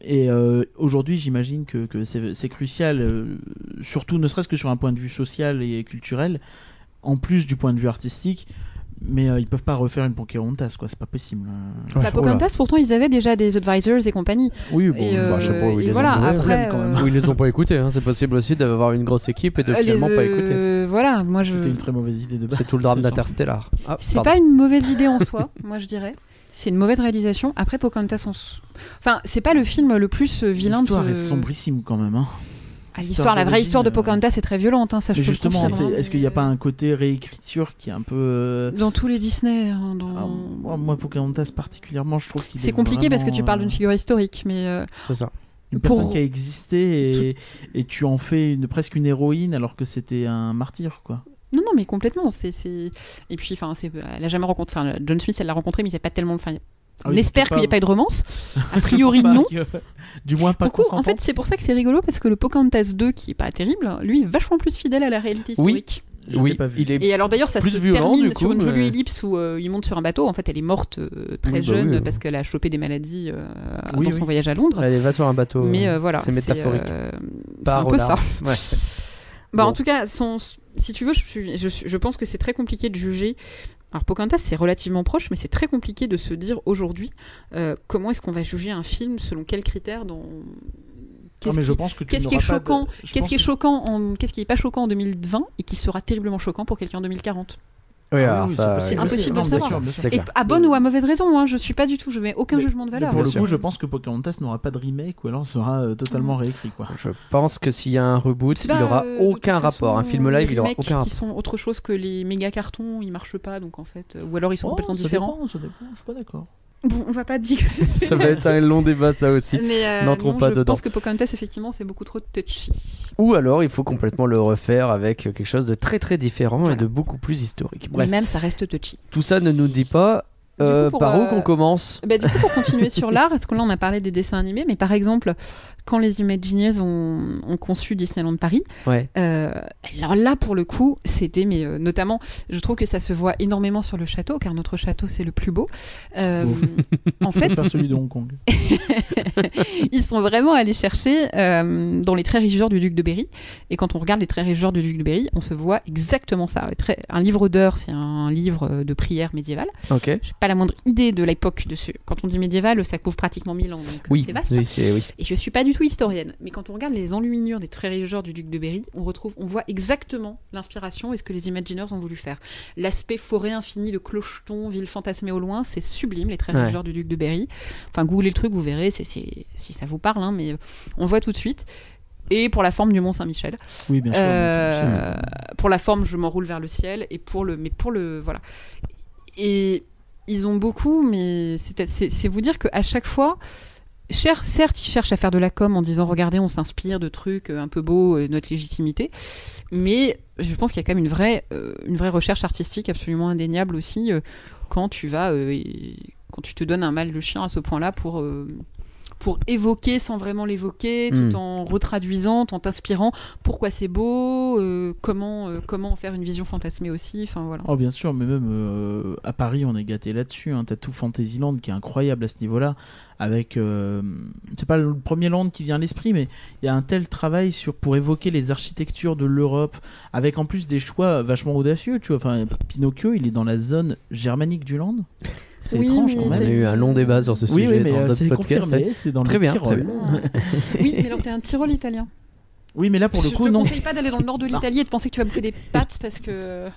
Speaker 1: Et euh, aujourd'hui, j'imagine que, que c'est crucial, euh, surtout ne serait-ce que sur un point de vue social et culturel, en plus du point de vue artistique. Mais euh, ils peuvent pas refaire une Pocahontas, quoi. C'est pas possible. Euh,
Speaker 2: Ouais,
Speaker 4: Bah, Pocahontas, pourtant, ils avaient déjà des advisors et compagnie.
Speaker 2: Oui, bon,
Speaker 4: et,
Speaker 2: bah, je sais pas où
Speaker 4: euh,
Speaker 2: ils
Speaker 4: et
Speaker 2: les
Speaker 4: voilà,
Speaker 2: ont
Speaker 4: après.
Speaker 1: quand même.
Speaker 4: euh,
Speaker 2: Ou ils les ont pas (laughs) écoutés, hein. c'est possible aussi d'avoir une grosse équipe et de
Speaker 4: euh,
Speaker 2: finalement
Speaker 4: les,
Speaker 2: pas écouter.
Speaker 4: euh, Voilà, moi je.
Speaker 1: C'était une très mauvaise idée de base.
Speaker 2: C'est tout le drame d'Interstellar. Ah,
Speaker 4: C'est pas une mauvaise idée en soi, (laughs) moi je dirais. C'est une mauvaise réalisation. Après, Pocahontas, on s- enfin, c'est pas le film le plus euh, vilain de
Speaker 1: L'histoire est sombrissime quand même. Hein.
Speaker 4: Ah, l'histoire, la vraie histoire de
Speaker 1: euh,
Speaker 4: Pocahontas est très violente, hein, ça je
Speaker 1: justement, est-ce qu'il n'y a pas un côté réécriture qui est un peu. euh,
Speaker 4: Dans tous les Disney. hein, dans-
Speaker 1: ah, moi, moi, Pocahontas particulièrement, je trouve qu'il est
Speaker 4: C'est compliqué parce que tu parles
Speaker 1: euh,
Speaker 4: d'une figure historique, mais euh,
Speaker 2: C'est ça.
Speaker 1: une
Speaker 4: pour-
Speaker 1: personne qui a existé et, et tu en fais une, presque une héroïne alors que c'était un martyr, quoi.
Speaker 4: non, non, mais complètement. C'est, c'est... Et puis, enfin, c'est... elle a jamais rencontré. Enfin, John Smith, elle l'a rencontré, mais il n'y a pas tellement. Enfin,
Speaker 1: Ah
Speaker 4: on
Speaker 1: oui,
Speaker 4: espère qu'il n'y ait pas eu de romance. A priori, (laughs) non.
Speaker 1: que- Du moins pas
Speaker 4: Beaucoup, en fait, c'est pour ça que c'est rigolo parce que le Pocahontas 2, qui est pas terrible, lui est vachement plus fidèle à la réalité
Speaker 2: Oui.
Speaker 4: historique.
Speaker 1: Je
Speaker 2: oui,
Speaker 1: l'ai pas vu.
Speaker 2: il est
Speaker 4: Et alors d'ailleurs, ça se
Speaker 2: violent,
Speaker 4: termine sur une jolie
Speaker 2: mais-
Speaker 4: ellipse où euh, il monte sur un bateau. En fait, elle est morte euh, très
Speaker 2: Oui, bah
Speaker 4: jeune
Speaker 2: oui, oui.
Speaker 4: parce qu'elle a chopé des maladies euh,
Speaker 1: Oui,
Speaker 4: dans
Speaker 1: oui.
Speaker 4: son voyage à Londres.
Speaker 2: Allez, va sur un bateau.
Speaker 4: Mais euh, voilà,
Speaker 2: C'est métaphorique.
Speaker 4: euh, c'est un peu ça. (laughs)
Speaker 2: Ouais.
Speaker 4: Bah,
Speaker 2: Bon.
Speaker 4: En tout cas, son- si tu veux, je pense que c'est très compliqué de juger. Alors Pocahontas, c'est relativement proche, mais c'est très compliqué de se dire aujourd'hui euh, comment est-ce qu'on va juger un film, selon quels critères, dans... Qu'est-ce qui, est
Speaker 1: de-
Speaker 4: choquant qu'est-ce qui est
Speaker 1: que-
Speaker 4: choquant en... qu'est-ce qui est pas choquant en 2020 et qui sera terriblement choquant pour quelqu'un en 2040
Speaker 2: Oui,
Speaker 1: Ah
Speaker 2: alors
Speaker 1: oui,
Speaker 2: ça.
Speaker 4: c'est impossible de savoir.
Speaker 1: sûr, bien sûr.
Speaker 2: C'est
Speaker 4: Et à bonne ou à mauvaise raison, hein, je suis pas du tout, je mets aucun
Speaker 1: Mais-
Speaker 4: jugement de valeur.
Speaker 1: pour le coup, je pense que Pocahontas n'aura pas de remake ou alors sera euh, totalement réécrit, quoi.
Speaker 2: Je pense que s'il y a un reboot, il
Speaker 4: Bah,
Speaker 2: n'aura
Speaker 4: euh, de
Speaker 2: aucun rapport. Un film live, il aura aucun rapport.
Speaker 4: qui sont autre chose que les méga cartons, ils marchent pas, donc en fait, euh, ou alors ils sont
Speaker 1: Oh,
Speaker 4: complètement
Speaker 1: ça
Speaker 4: différents.
Speaker 1: dépend, ça dépend, je suis pas d'accord.
Speaker 4: Bon, on va pas digresser.
Speaker 2: Ça va être un long débat, ça aussi.
Speaker 4: Mais euh,
Speaker 2: N'entrons pas
Speaker 4: je
Speaker 2: dedans.
Speaker 4: pense que Pocahontas, effectivement, c'est beaucoup trop touchy.
Speaker 2: Ou alors, il faut complètement le refaire avec quelque chose de très très différent et de beaucoup plus historique.
Speaker 4: Mais
Speaker 2: Bref,
Speaker 4: même, ça reste touchy.
Speaker 2: tout ça ne nous dit pas
Speaker 4: Coup,
Speaker 2: euh, par où
Speaker 4: euh,
Speaker 2: qu'on commence. (laughs)
Speaker 4: Bah, du coup, pour continuer sur (laughs) l'art, parce que là, on a parlé des dessins animés, mais par exemple, quand les Imagineers ont, ont conçu Disneyland Paris,
Speaker 2: Ouais.
Speaker 4: euh, alors là, pour le coup, c'était, mais euh, notamment, je trouve que ça se voit énormément sur le château, car notre château, c'est le plus beau. Euh, en (laughs) fait,
Speaker 1: celui de Hong Kong.
Speaker 4: ils sont vraiment allés chercher euh, dans les traits régisseurs du duc de Berry. Et quand on regarde les traits régisseurs du duc de Berry, on se voit exactement ça. Un livre d'heures, c'est un livre euh, de prière médiévale.
Speaker 2: Ok.
Speaker 4: Pas la moindre idée de l'époque de ce. Quand on dit médiéval, ça couvre pratiquement 1000 ans, donc euh,
Speaker 2: Oui,
Speaker 4: c'est vaste.
Speaker 2: oui, oui.
Speaker 4: Et je suis pas du tout historienne, mais quand on regarde les enluminures des traits régisseurs du duc de Berry, on retrouve, on voit exactement l'inspiration et ce que les Imagineers ont voulu faire. L'aspect forêt infinie de clocheton, ville fantasmée au loin, c'est sublime les traits
Speaker 2: Ouais.
Speaker 4: régisseurs du duc de Berry. Enfin, googlez le truc, vous verrez, c'est, si ça vous parle, hein, mais euh, on voit tout de suite. Et pour la forme du Mont Saint-Michel.
Speaker 1: Oui, bien sûr.
Speaker 4: Euh, pour la forme, je m'enroule vers le ciel. Et pour le, mais pour le, voilà. Et ils ont beaucoup, mais c'est, vous dire qu'à chaque fois, cher, certes, ils cherchent à faire de la com en disant regardez, on s'inspire de trucs euh, un peu beaux, euh, notre légitimité. Mais je pense qu'il y a quand même une vraie, euh, une vraie recherche artistique absolument indéniable aussi quand tu vas, quand tu te donnes un mal de chien à ce point-là pour. Pour évoquer sans vraiment l'évoquer, tout en retraduisant, en t'inspirant pourquoi c'est beau, euh, comment, euh, comment en faire une vision fantasmée aussi. Enfin voilà.
Speaker 1: Oh bien sûr, mais même euh, à Paris, on est gâté là-dessus. Hein. T'as tout Fantasyland qui est incroyable à ce niveau-là. Avec, c'est pas le premier land qui vient à l'esprit, mais il y a un tel travail sur pour évoquer les architectures de l'Europe, avec en plus des choix vachement audacieux. Tu vois, enfin, Pinocchio, il est dans la zone germanique du land. C'est
Speaker 4: Oui,
Speaker 1: étrange quand
Speaker 2: On a
Speaker 1: même.
Speaker 2: eu un long débat sur ce sujet
Speaker 1: oui, mais
Speaker 2: dans
Speaker 1: euh,
Speaker 2: d'autres
Speaker 1: c'est
Speaker 2: podcasts.
Speaker 1: confirmé. C'est dans
Speaker 2: Très
Speaker 1: le
Speaker 2: bien,
Speaker 1: Tyrol.
Speaker 2: très bien.
Speaker 4: Oui, mais alors t'es un Tyrol italien.
Speaker 1: Oui, mais là pour le
Speaker 4: je
Speaker 1: coup,
Speaker 4: te
Speaker 1: non.
Speaker 4: conseille pas d'aller dans le nord de l'Italie et de penser que tu vas bouffer des pâtes parce que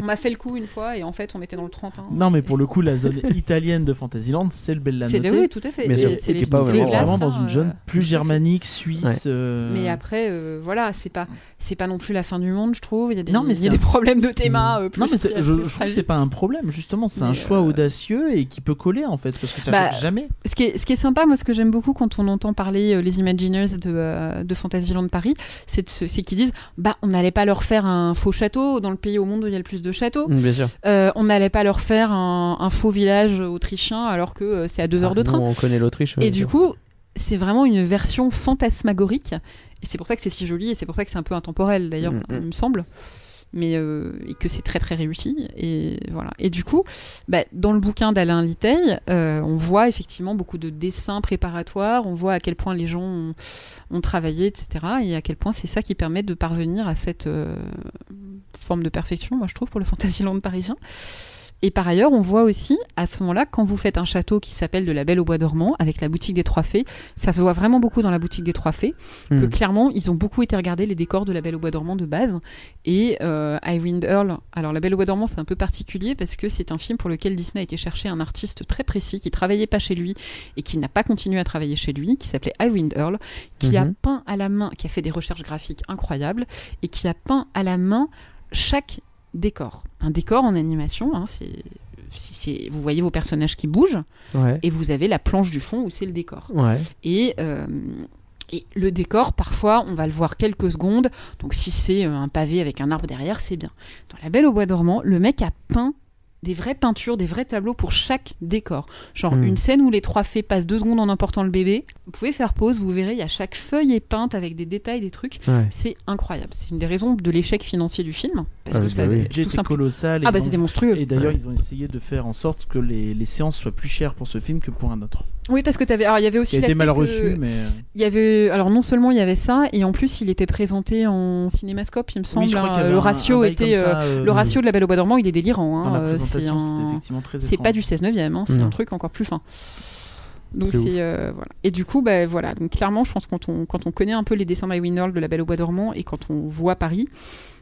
Speaker 4: on m'a fait le coup une fois et en fait on était dans le 30. hein.
Speaker 1: Non, mais pour le coup, la zone italienne de Fantasyland, c'est le Bella
Speaker 4: C'est oui, tout à fait.
Speaker 2: Sûr,
Speaker 4: c'est les,
Speaker 2: pas vraiment-
Speaker 4: glaces,
Speaker 1: vraiment dans une zone
Speaker 4: euh,
Speaker 1: plus germanique, suisse.
Speaker 2: Ouais.
Speaker 1: euh,
Speaker 4: Mais après, euh, voilà, c'est pas, c'est pas non plus la fin du monde, je trouve. Il y a des,
Speaker 1: Non, mais
Speaker 4: il y a des problèmes de théma. euh, plus,
Speaker 1: non, mais
Speaker 4: plus
Speaker 1: je, je trouve que c'est pas un problème, justement. C'est un
Speaker 4: Mais,
Speaker 1: choix audacieux et qui peut coller, en fait, parce que ça
Speaker 4: Bah,
Speaker 1: jamais.
Speaker 4: Ce qui, est, ce qui est sympa, moi, ce que j'aime beaucoup quand on entend parler les Imagineers de, de Fantasyland Paris, c'est c'est qu'ils disent bah, on n'allait pas leur faire un faux château dans le pays au monde où il y a le plus de châteaux.
Speaker 2: Mm, Bien sûr.
Speaker 4: Euh, on n'allait pas leur faire un, un faux village autrichien alors que euh, c'est à deux heures de
Speaker 2: Ah,
Speaker 4: train.
Speaker 2: on connaît l'Autriche.
Speaker 4: Et du
Speaker 2: sûr.
Speaker 4: coup, c'est vraiment une version fantasmagorique. Et c'est pour ça que c'est si joli et c'est pour ça que c'est un peu intemporel d'ailleurs,
Speaker 2: Mm, mm.
Speaker 4: il me semble. Mais euh, et que c'est très très réussi. Et voilà. Et du coup, bah, dans le bouquin d'Alain Litteil, euh, on voit effectivement beaucoup de dessins préparatoires. On voit à quel point les gens ont, ont travaillé, etc. Et à quel point c'est ça qui permet de parvenir à cette euh, forme de perfection, moi je trouve, pour le (laughs) Fantasyland parisien. Et par ailleurs, on voit aussi à ce moment-là, quand vous faites un château qui s'appelle de la Belle au Bois dormant, avec la boutique des Trois Fées, ça se voit vraiment beaucoup dans la boutique des Trois Fées, que
Speaker 2: Hmm.
Speaker 4: clairement, ils ont beaucoup été regarder les décors de la Belle au Bois dormant de base. Et euh, Iwind Earl, alors la Belle au Bois dormant, c'est un peu particulier parce que c'est un film pour lequel Disney a été chercher un artiste très précis qui travaillait pas chez lui et qui n'a pas continué à travailler chez lui, qui s'appelait Iwind Earl, qui a
Speaker 2: Mhm.
Speaker 4: peint à la main, qui a fait des recherches graphiques incroyables et qui a peint à la main chaque décor. Un décor en animation, hein, c'est si c'est vous voyez vos personnages qui bougent
Speaker 2: Ouais.
Speaker 4: et vous avez la planche du fond où c'est le décor.
Speaker 2: Ouais.
Speaker 4: Et, euh, et le décor, parfois, on va le voir quelques secondes. Donc, si c'est euh, un pavé avec un arbre derrière, c'est bien. Dans La Belle au Bois dormant, le mec a peint des vraies peintures, des vrais tableaux pour chaque décor. Genre
Speaker 2: Hmm.
Speaker 4: une scène où les trois fées passent deux secondes en emportant le bébé. Vous pouvez faire pause, vous verrez, il y a chaque feuille est peinte avec des détails, des trucs.
Speaker 2: Ouais.
Speaker 4: C'est incroyable. C'est une des raisons de l'échec financier du film. Parce
Speaker 2: Ah
Speaker 4: que ça
Speaker 2: oui.
Speaker 1: Le
Speaker 4: tout
Speaker 1: était colossal. et
Speaker 4: Ah bah c'était monstrueux.
Speaker 1: Et d'ailleurs, ils ont essayé de faire en sorte que les, les séances soient plus chères pour ce film que pour un autre.
Speaker 4: Oui, parce que t'avais. Alors il y avait aussi
Speaker 1: a été mal
Speaker 4: que-
Speaker 1: reçu, mais. euh,
Speaker 4: Il y avait, alors non seulement il y avait ça, et en plus il était présenté en cinémascope, il me semble.
Speaker 1: oui,
Speaker 4: hein, le ratio
Speaker 1: un
Speaker 4: était,
Speaker 1: ça,
Speaker 4: euh, le ratio de la Belle au Bois dormant, il est délirant. Hein, euh, c'est un- pas du 16 neuvième, hein, c'est un truc encore plus fin. Donc
Speaker 2: C'est
Speaker 4: euh, voilà. Et du coup, bah, voilà. Donc clairement, je pense que quand on quand on connaît un peu les dessins d'Iwin Earl de la Belle au Bois dormant et quand on voit Paris.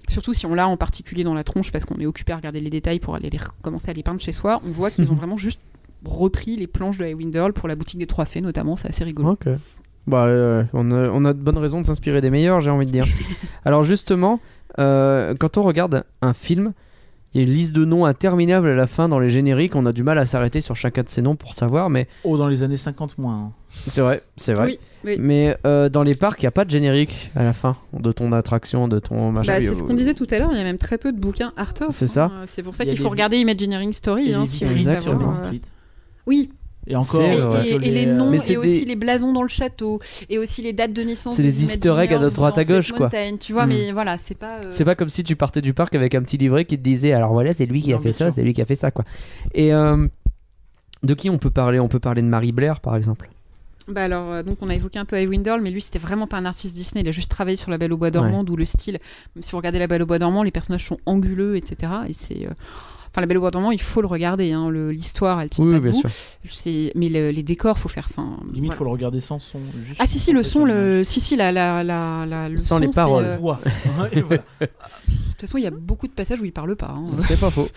Speaker 4: Surtout si on l'a en particulier dans la tronche parce qu'on est occupé à regarder les détails pour aller les commencer à les peindre chez soi, on voit qu'ils ont (laughs) vraiment juste repris les planches de Iwind Earl pour la boutique des Trois Fées notamment, c'est assez rigolo.
Speaker 2: Ok. Bah, euh, on, a, on a de bonnes raisons de s'inspirer des meilleurs, j'ai envie de dire. (laughs) Alors justement, euh, quand on regarde un film, il y a une liste de noms interminable à la fin dans les génériques. On a du mal à s'arrêter sur chacun de ces noms pour savoir, mais
Speaker 1: Oh, dans les années 50 moins. hein.
Speaker 2: c'est vrai, c'est vrai.
Speaker 4: Oui, oui.
Speaker 2: Mais euh, dans les parcs, il n'y a pas de générique à la fin de ton attraction, de ton machin.
Speaker 4: Bah,
Speaker 2: Oui,
Speaker 4: c'est ce
Speaker 2: euh,
Speaker 4: qu'on disait tout à l'heure, il y a même très peu de bouquins Arthur.
Speaker 2: C'est ça.
Speaker 4: C'est pour ça qu'il faut
Speaker 1: des-
Speaker 4: regarder Imagineering Story. Hein, si vous voulez savoir, euh. Oui,
Speaker 1: Et encore.
Speaker 2: C'est
Speaker 4: et, les noms,
Speaker 2: Mais c'est
Speaker 4: et aussi les blasons dans le château, et aussi les dates de naissance.
Speaker 2: C'est
Speaker 4: des
Speaker 2: easter eggs à droite à gauche, quoi.
Speaker 4: Mountain, tu vois,
Speaker 2: Hmm.
Speaker 4: mais voilà, c'est pas. euh,
Speaker 2: C'est pas comme si tu partais du parc avec un petit livret qui te disait alors voilà c'est lui qui a fait ça, c'est lui qui a fait ça quoi. Et euh, de qui on peut parler? On peut parler de Marie Blair par exemple.
Speaker 4: Bah alors, euh, donc on a évoqué un peu Iwind Earl, mais lui c'était vraiment pas un artiste Disney, il a juste travaillé sur La Belle au Bois dormant, d'où le style. Même si vous regardez La Belle au Bois dormant, les personnages sont anguleux, etc. Et c'est. euh, Enfin, La Belle au Bois dormant, il faut le regarder, hein, l'histoire, elle tient
Speaker 2: Oui,
Speaker 4: pas
Speaker 2: oui, bien
Speaker 4: debout. Mais le- les décors, faut faire. Enfin,
Speaker 1: Limite,
Speaker 4: voilà.
Speaker 1: faut le regarder sans son. juste
Speaker 4: Ah si si le son le si si la la la, la- le
Speaker 2: Sans
Speaker 4: son,
Speaker 2: les paroles.
Speaker 4: euh,
Speaker 1: Voix. (laughs) Et voilà.
Speaker 4: De toute façon il y a beaucoup de passages où il parle pas. hein.
Speaker 2: C'est pas faux.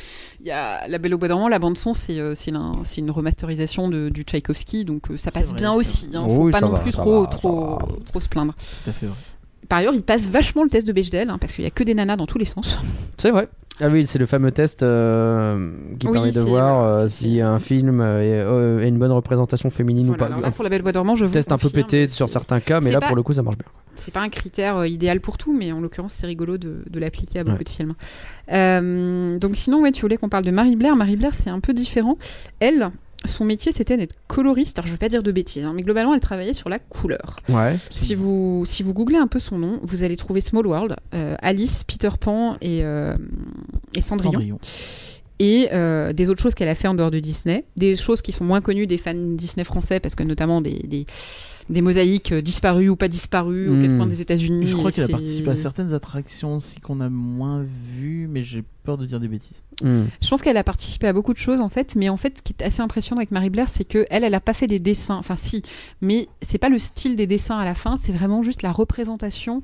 Speaker 4: Il y a La Belle au bois dormant la bande son c'est euh, c'est une remasterisation de, du Tchaïkovski donc euh, ça passe
Speaker 1: vrai,
Speaker 4: bien aussi. Hein, faut
Speaker 2: Oui,
Speaker 4: pas non
Speaker 2: va,
Speaker 4: plus trop
Speaker 2: va,
Speaker 4: trop trop se plaindre.
Speaker 1: Tout à fait vrai.
Speaker 4: Par ailleurs il passe vachement le test de Bechdel hein, parce qu'il y a que des nanas dans tous les sens.
Speaker 2: C'est vrai. Ah oui, c'est le fameux test euh, qui
Speaker 4: Oui,
Speaker 2: permet de voir euh, si un film euh, est, euh, est une bonne représentation féminine
Speaker 4: Voilà,
Speaker 2: ou pas.
Speaker 4: alors là, pour La Belle bois dormant je vous
Speaker 2: test un peu pété sur certains cas, mais là
Speaker 4: pas-
Speaker 2: pour le coup ça marche bien.
Speaker 4: c'est pas un critère idéal pour tout, mais en l'occurrence, c'est rigolo de, de l'appliquer à beaucoup
Speaker 2: Ouais.
Speaker 4: de films. Donc, sinon, ouais, tu voulais qu'on parle de Marie Blair. Marie Blair, c'est un peu différent. Elle, son métier, c'était d'être coloriste. Alors, je vais pas dire de bêtises, hein, mais globalement, elle travaillait sur la couleur.
Speaker 2: Ouais.
Speaker 4: Si vous, si vous googlez un peu son nom, vous allez trouver Small World, euh, Alice, Peter Pan et, euh, et Cendrillon. Et euh, des autres choses qu'elle a fait en dehors de Disney. Des choses qui sont moins connues des fans Disney français, parce que notamment des, des, des mosaïques euh, disparues ou pas disparues aux
Speaker 2: Mm.
Speaker 4: quatre coins des États-Unis.
Speaker 1: Je crois qu'elle a participé à certaines attractions aussi qu'on a moins vues, mais j'ai peur de dire des bêtises.
Speaker 2: Hmm.
Speaker 4: Je pense qu'elle a participé à beaucoup de choses en fait, mais en fait, ce qui est assez impressionnant avec Marie Blair, c'est que elle, elle a pas fait des dessins. Enfin, si, mais c'est pas le style des dessins à la fin, c'est vraiment juste la représentation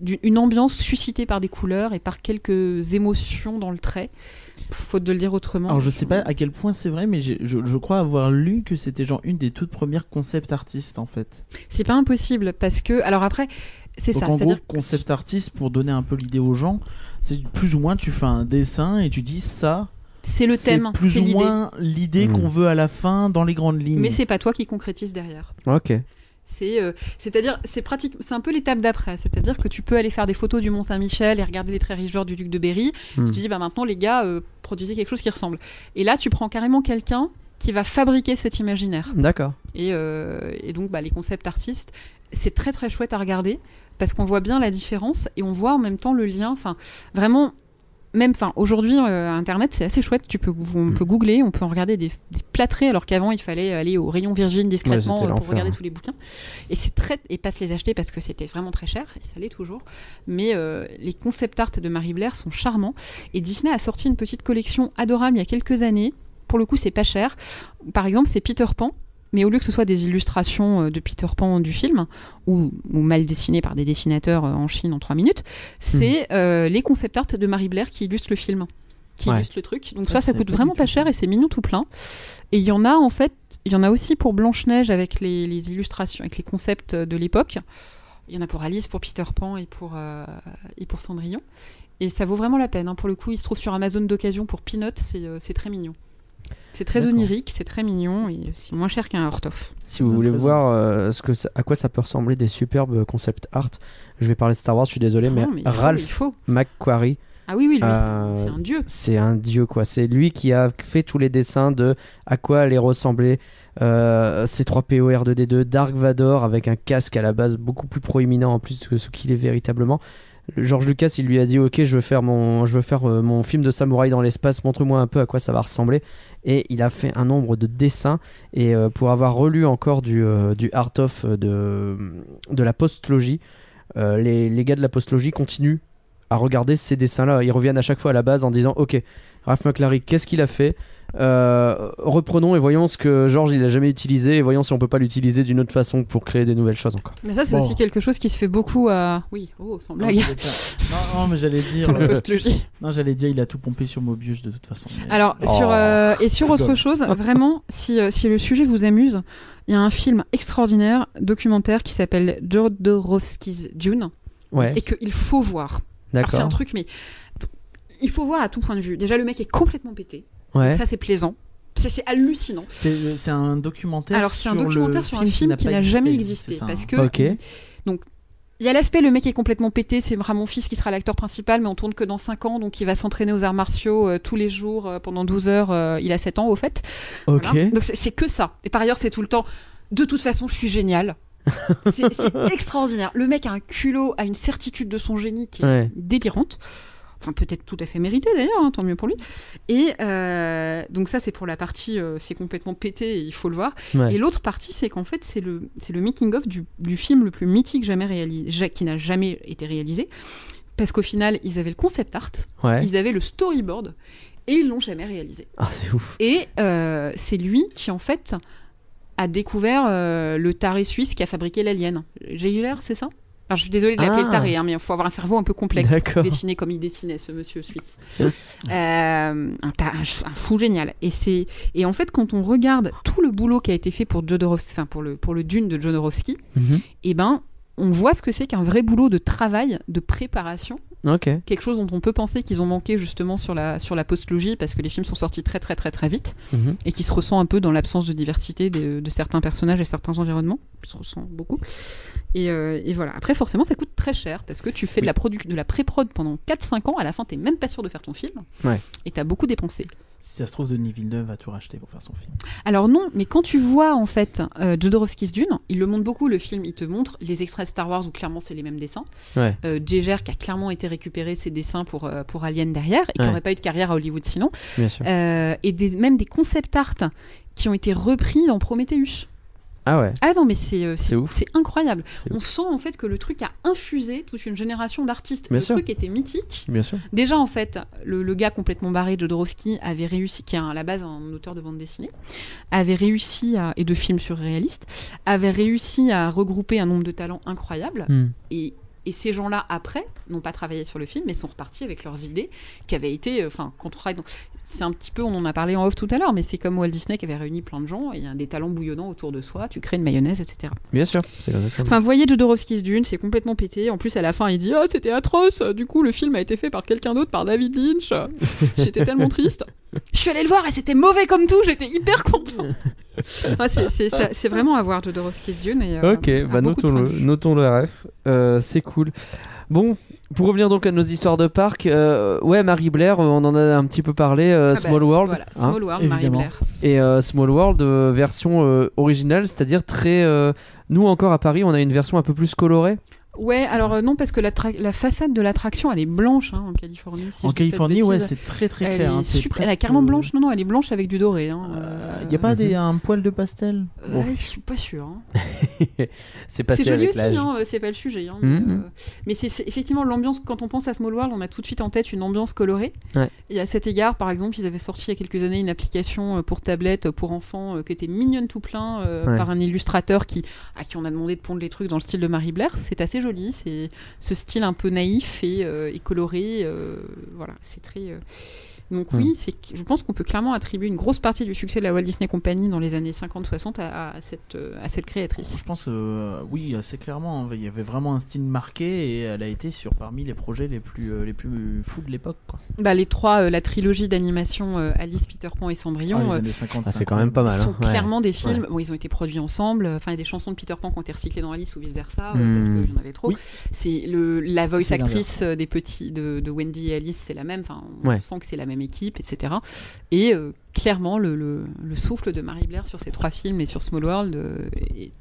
Speaker 4: d'une ambiance suscitée par des couleurs et par quelques émotions dans le trait. Faute de le dire autrement.
Speaker 1: Alors je sais pas à quel point c'est vrai, mais je, je crois avoir lu que c'était genre une des toutes premières concept artistes en fait.
Speaker 4: C'est pas impossible parce que, alors après, c'est ça.
Speaker 1: en gros,
Speaker 4: C'est-à-dire que-
Speaker 1: concept artiste, pour donner un peu l'idée aux gens, c'est plus ou moins tu fais un dessin et tu dis ça,
Speaker 4: c'est le
Speaker 1: c'est
Speaker 4: thème,
Speaker 1: plus ou moins l'idée
Speaker 2: Mm.
Speaker 1: qu'on veut à la fin dans les grandes lignes.
Speaker 4: Mais c'est pas toi qui concrétise derrière.
Speaker 2: Ok.
Speaker 4: C'est, euh, c'est-à-dire, c'est pratique, c'est un peu l'étape d'après. C'est-à-dire que tu peux aller faire des photos du Mont Saint-Michel et regarder les traits rigeurs du duc de Berry.
Speaker 2: Hmm.
Speaker 4: Tu te dis, bah maintenant les gars, euh, produisez quelque chose qui ressemble. Et là, tu prends carrément quelqu'un qui va fabriquer cet imaginaire.
Speaker 2: D'accord.
Speaker 4: Et, euh, et donc, bah, les concepts artistes, c'est très très chouette à regarder parce qu'on voit bien la différence et on voit en même temps le lien. Enfin, vraiment, même, enfin, aujourd'hui, euh, Internet, c'est assez chouette. Tu peux, on
Speaker 2: Mm.
Speaker 4: peut googler, on peut en regarder des, des plâtrés, alors qu'avant, il fallait aller au rayon Virgin discrètement
Speaker 2: Ouais,
Speaker 4: euh, pour regarder
Speaker 2: ouais.
Speaker 4: tous les bouquins. Et c'est très, et pas se les acheter parce que c'était vraiment très cher, et ça l'est toujours. Mais euh, les concept art de Marie Blair sont charmants. Et Disney a sorti une petite collection adorable il y a quelques années. Pour le coup, c'est pas cher. Par exemple, c'est Peter Pan. Mais au lieu que ce soit des illustrations euh, de Peter Pan du film, ou, ou mal dessinées par des dessinateurs euh, en Chine en 3 minutes, c'est euh, les concept art de Marie Blair qui illustrent le film, qui
Speaker 2: Ouais.
Speaker 4: illustrent le truc. Donc
Speaker 1: Ça,
Speaker 4: ça, coûte vraiment pas cher et c'est mignon tout plein. Et il y en a en fait, il y en a aussi pour Blanche-Neige avec les, les illustrations, avec les concepts de l'époque. Il y en a pour Alice, pour Peter Pan et pour, euh, et pour Cendrillon. Et ça vaut vraiment la peine. hein. Pour le coup, il se trouve sur Amazon d'occasion pour Peanuts, c'est euh, c'est très mignon. C'est très onirique, c'est très mignon et c'est moins cher qu'un Hortoff.
Speaker 2: Si vous voulez
Speaker 1: bien.
Speaker 2: voir euh, ce que ça- à quoi ça peut ressembler des superbes concept art, je vais parler de Star Wars, je suis désolé, mais,
Speaker 4: Non, mais il faut, il
Speaker 2: Ralph
Speaker 4: faut.
Speaker 2: McQuarrie,
Speaker 4: Ah oui, oui, lui, c'est
Speaker 2: Euh,
Speaker 4: un- c'est un dieu.
Speaker 2: c'est un dieu quoi. C'est lui qui a fait tous les dessins de à quoi allait ressembler euh, C3PO R2D2, Dark Vador avec un casque à la base beaucoup plus proéminent en plus que ce qu'il est véritablement. George Lucas, il lui a dit OK, je veux faire mon, je veux faire euh, mon film de samouraï dans l'espace. Montre-moi un peu à quoi ça va ressembler. Et il a fait un nombre de dessins. Et euh, pour avoir relu encore du, euh, du art of de, de la postlogie, euh, les, les gars de la postlogie continuent à regarder ces dessins-là. Ils reviennent à chaque fois à la base en disant Ok, Ralph McClary, qu'est-ce qu'il a fait? Euh, Reprenons et voyons ce que George il a jamais utilisé et voyons si on peut pas l'utiliser d'une autre façon pour créer des nouvelles choses encore.
Speaker 4: Mais ça, c'est
Speaker 1: Bon.
Speaker 4: aussi quelque chose qui se fait beaucoup à. Oui, oh, sans blague.
Speaker 1: non, non, mais j'allais (laughs) dire. Euh, non, j'allais dire, il a tout pompé sur Mobius de toute façon. mais-
Speaker 4: Alors,
Speaker 2: Oh.
Speaker 4: sur, euh, et sur autre chose, vraiment, si, si le sujet vous amuse, il y a un film extraordinaire, documentaire, qui s'appelle Jodorowsky's Dune,
Speaker 2: Ouais,
Speaker 4: et qu'il faut voir. Alors, c'est un
Speaker 2: d'accord.
Speaker 4: truc, mais il faut voir à tout point de vue. Déjà, le mec est complètement pété.
Speaker 2: Ouais.
Speaker 4: Donc ça, c'est plaisant. C'est hallucinant.
Speaker 1: C'est c'est un documentaire.
Speaker 4: Alors, c'est un
Speaker 1: sur
Speaker 4: documentaire
Speaker 1: le
Speaker 4: sur un film qui n'a jamais
Speaker 1: existé, ça,
Speaker 4: Parce
Speaker 1: hein.
Speaker 4: que. Donc, il y a l'aspect, le mec est complètement pété, c'est vraiment mon fils qui sera l'acteur principal, mais on tourne que dans 5 ans, donc il va s'entraîner aux arts martiaux euh, tous les jours euh, pendant 12 heures. euh, il a 7 ans, au fait. Voilà. Donc c'est- que ça. Et par ailleurs, c'est tout le temps. De toute façon, je suis génial. C'est c'est (laughs) extraordinaire. Le mec a un culot, a une certitude de son génie qui est
Speaker 2: Ouais.
Speaker 4: délirante. Enfin, peut-être tout à fait mérité d'ailleurs, hein, tant mieux pour lui. Et euh, donc, ça, c'est pour la partie, euh, c'est complètement pété, et il faut le voir.
Speaker 2: Ouais.
Speaker 4: Et l'autre partie, c'est qu'en fait, c'est le, c'est le making-of du, du film le plus mythique jamais réalisé, qui n'a jamais été réalisé. Parce qu'au final, ils avaient le concept art,
Speaker 2: Ouais.
Speaker 4: ils avaient le storyboard, et ils l'ont jamais réalisé.
Speaker 2: Ah, c'est ouf.
Speaker 4: Et euh, c'est lui qui, en fait, a découvert le taré suisse qui a fabriqué l'alien. Geiger, c'est ça? Enfin, je suis désolée de l'appeler
Speaker 2: Ah.
Speaker 4: le taré, hein, mais il faut avoir un cerveau un peu complexe pour dessiner comme il dessinait, ce monsieur suisse. Euh, un, ta- un fou génial. Et, c'est, et en fait, quand on regarde tout le boulot qui a été fait pour, Jodorowsky, enfin, pour, le, pour le Dune de Jodorowsky,
Speaker 2: Mhm.
Speaker 4: eh ben, on voit ce que c'est qu'un vrai boulot de travail, de préparation
Speaker 2: Ok.
Speaker 4: quelque chose dont on peut penser qu'ils ont manqué justement sur la, sur la postlogie parce que les films sont sortis très très très très vite
Speaker 2: Mhm.
Speaker 4: et qui se ressent un peu dans l'absence de diversité de, de certains personnages et certains environnements. Ça se ressent beaucoup. Et, euh, et voilà. Après, forcément, ça coûte très cher parce que tu fais de la, de la pré-prod pendant 4-5 ans. À la fin, t'es même pas sûr de faire ton film.
Speaker 2: Ouais.
Speaker 4: Et t'as beaucoup dépensé.
Speaker 1: Si ça se trouve, Denis Villeneuve va tout racheter pour faire son film.
Speaker 4: Alors non, mais quand tu vois en fait euh, Jodorowsky's Dune, il le montre beaucoup le film, il te montre les extraits de Star Wars où clairement c'est les mêmes dessins.
Speaker 2: Ouais.
Speaker 4: Euh, Geiger qui a clairement été récupéré ses dessins pour, euh, pour Alien derrière et qui
Speaker 2: Ouais.
Speaker 4: n'aurait pas eu de carrière à Hollywood sinon.
Speaker 2: Bien sûr.
Speaker 4: Euh, et des, même des concept art qui ont été repris dans Prometheus.
Speaker 2: Ah ouais.
Speaker 4: Ah non mais c'est euh,
Speaker 2: C'est
Speaker 4: incroyable.
Speaker 2: C'est
Speaker 4: On sent en fait que le truc a infusé toute une génération d'artistes.
Speaker 2: Bien
Speaker 4: Le
Speaker 2: sûr.
Speaker 4: truc était mythique.
Speaker 2: Bien sûr.
Speaker 4: Déjà, en fait, le, le gars complètement barré, Jodorowsky, avait réussi, qui est à la base un auteur de bande dessinée, avait réussi à, et de films surréalistes, avait réussi à regrouper un nombre de talents incroyable.
Speaker 2: Hmm.
Speaker 4: Et, et ces gens-là, après, n'ont pas travaillé sur le film, mais sont repartis avec leurs idées qui avaient été. euh, Enfin, quand on travaille. donc, C'est un petit peu, on en a parlé en off tout à l'heure, mais c'est comme Walt Disney qui avait réuni plein de gens, et il y a des talents bouillonnants autour de soi, tu crées une mayonnaise, etc.
Speaker 2: Bien sûr. C'est.
Speaker 4: Enfin, voyez Jodorowsky's Dune, c'est complètement pété. En plus, à la fin, il dit Ah, c'était atroce. Du coup, le film a été fait par quelqu'un d'autre, par David Lynch. (laughs) J'étais tellement triste. (laughs) Je suis allée le voir et c'était mauvais comme tout. J'étais hyper content. (laughs) Ah, c'est- vraiment à voir Jodorowsky's Dune. Et, euh,
Speaker 2: Ok, bah
Speaker 4: de
Speaker 2: notons le, ref. Euh, c'est cool. Bon, pour revenir donc à nos histoires de parc, euh, ouais, Marie Blair, on en a un petit peu parlé, euh,
Speaker 4: Ah bah,
Speaker 2: Small World.
Speaker 4: Voilà,
Speaker 2: hein.
Speaker 4: Small World, Marie. Blair.
Speaker 2: et euh, Small World, euh, version euh, originale, c'est-à-dire très. euh, nous encore à Paris, on a une version un peu plus colorée.
Speaker 4: Ouais, alors euh, non, parce que la, façade de l'attraction, elle est blanche hein, en Californie. si
Speaker 1: en
Speaker 4: je
Speaker 1: Californie, ouais, c'est très très
Speaker 4: elle,
Speaker 1: clair.
Speaker 4: est
Speaker 1: hein,
Speaker 4: elle est carrément blanche. Non, non, elle est blanche avec du doré. hein,
Speaker 1: Il
Speaker 4: euh,
Speaker 1: n'y a pas des, un poil de pastel?
Speaker 4: Euh, Je suis pas sûre. hein. (laughs)
Speaker 2: c'est
Speaker 4: C'est joli
Speaker 2: avec
Speaker 4: aussi, hein, c'est pas le sujet. hein, mais
Speaker 2: Mhm.
Speaker 4: euh, mais c'est effectivement l'ambiance, quand on pense à Small World, on a tout de suite en tête une ambiance colorée.
Speaker 2: Ouais.
Speaker 4: Et à cet égard, par exemple, ils avaient sorti il y a quelques années une application euh, pour tablette, euh, pour enfants, euh, qui était mignonne tout plein, euh,
Speaker 2: Ouais.
Speaker 4: par un illustrateur qui, à qui on a demandé de pondre les trucs dans le style de Marie Blair. C'est assez joli, c'est ce style un peu naïf et, euh, coloré. euh, voilà, c'est très. Donc
Speaker 2: Hmm.
Speaker 4: oui, c'est je pense qu'on peut clairement attribuer une grosse partie du succès de la Walt Disney Company dans les années 50-60 à, à cette, euh, à cette créatrice.
Speaker 1: Je pense, euh, oui, assez clairement. hein. Il y avait vraiment un style marqué et elle a été sur parmi les projets les plus, euh, les plus fous de l'époque. quoi.
Speaker 4: Bah, les trois, euh, la trilogie d'animation euh, Alice, Peter Pan et Cendrillon,
Speaker 1: Ah, les
Speaker 4: euh,
Speaker 1: années 50,
Speaker 2: Ah, c'est quand même pas mal.
Speaker 4: sont
Speaker 2: hein. Ouais.
Speaker 4: clairement des films. Bon, ils ont été produits ensemble. Enfin, il y a des chansons de Peter Pan qui ont été recyclées dans Alice ou vice versa
Speaker 2: Hmm.
Speaker 4: parce qu'il y en avait trop.
Speaker 1: Oui.
Speaker 4: C'est le la voice
Speaker 1: C'est
Speaker 4: actrice des petits de, de Wendy et Alice, c'est la même. Enfin, on
Speaker 2: Ouais.
Speaker 4: sent que c'est la même équipe, etc. Et euh, clairement, le, le, le souffle de Marie Blair sur ces trois films et sur Small World, euh, est-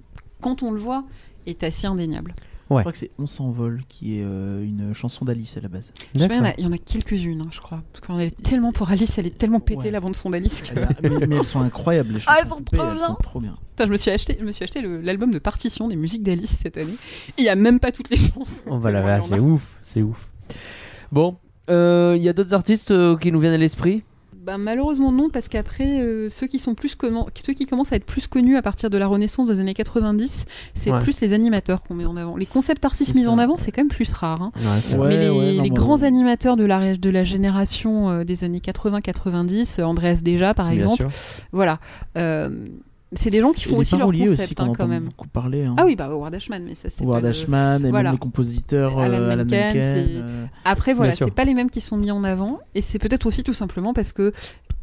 Speaker 4: quand on le voit, est assez indéniable.
Speaker 1: Je crois que c'est On s'envole qui est euh, une chanson d'Alice à la base.
Speaker 4: Je sais pas, il y en a-
Speaker 2: D'accord.
Speaker 4: il y en a, quelques-unes, hein, je crois. Parce qu'on avait tellement pour Alice, elle est tellement pétée
Speaker 1: Ouais.
Speaker 4: la bande son d'Alice que.
Speaker 1: Mais, mais elles sont incroyables les chansons.
Speaker 4: Ah, elles sont
Speaker 1: coupées,
Speaker 4: trop
Speaker 1: elles
Speaker 4: bien.
Speaker 1: sont trop bien.
Speaker 4: Putain, je me suis acheté, je me suis acheté le- l'album de partition des musiques d'Alice cette année. Et il y a même pas toutes les chansons.
Speaker 2: On va la c'est ouf, c'est ouf. Bon, il y a d'autres artistes euh, qui nous viennent à l'esprit?
Speaker 4: Bah, malheureusement non, parce qu'après, euh, ceux, qui sont plus commen- ceux qui commencent à être plus connus à partir de la Renaissance des années 90, c'est
Speaker 2: Ouais.
Speaker 4: plus les animateurs qu'on met en avant. Les concept artistes mis
Speaker 1: ça.
Speaker 4: en avant, c'est quand même plus rare. hein.
Speaker 1: Ouais,
Speaker 4: Mais les,
Speaker 1: ouais, non,
Speaker 4: les
Speaker 1: moi,
Speaker 4: grands animateurs de la, de la génération euh, des années 80-90, euh, Andreas Deja par
Speaker 2: Bien
Speaker 4: exemple,
Speaker 2: sûr.
Speaker 4: voilà. Euh, c'est des gens qui font aussi leur concept hein, quand même.
Speaker 1: beaucoup parler. hein.
Speaker 4: Ah oui, bah Howard Ashman, mais ça c'est
Speaker 1: Howard
Speaker 4: pas le-
Speaker 1: Ashman, et
Speaker 4: voilà.
Speaker 1: même les compositeurs,
Speaker 4: Alan
Speaker 1: euh, Alan
Speaker 4: Menken,
Speaker 1: euh,
Speaker 4: Après, voilà, c'est pas les mêmes qui sont mis en avant. Et c'est peut-être aussi tout simplement parce que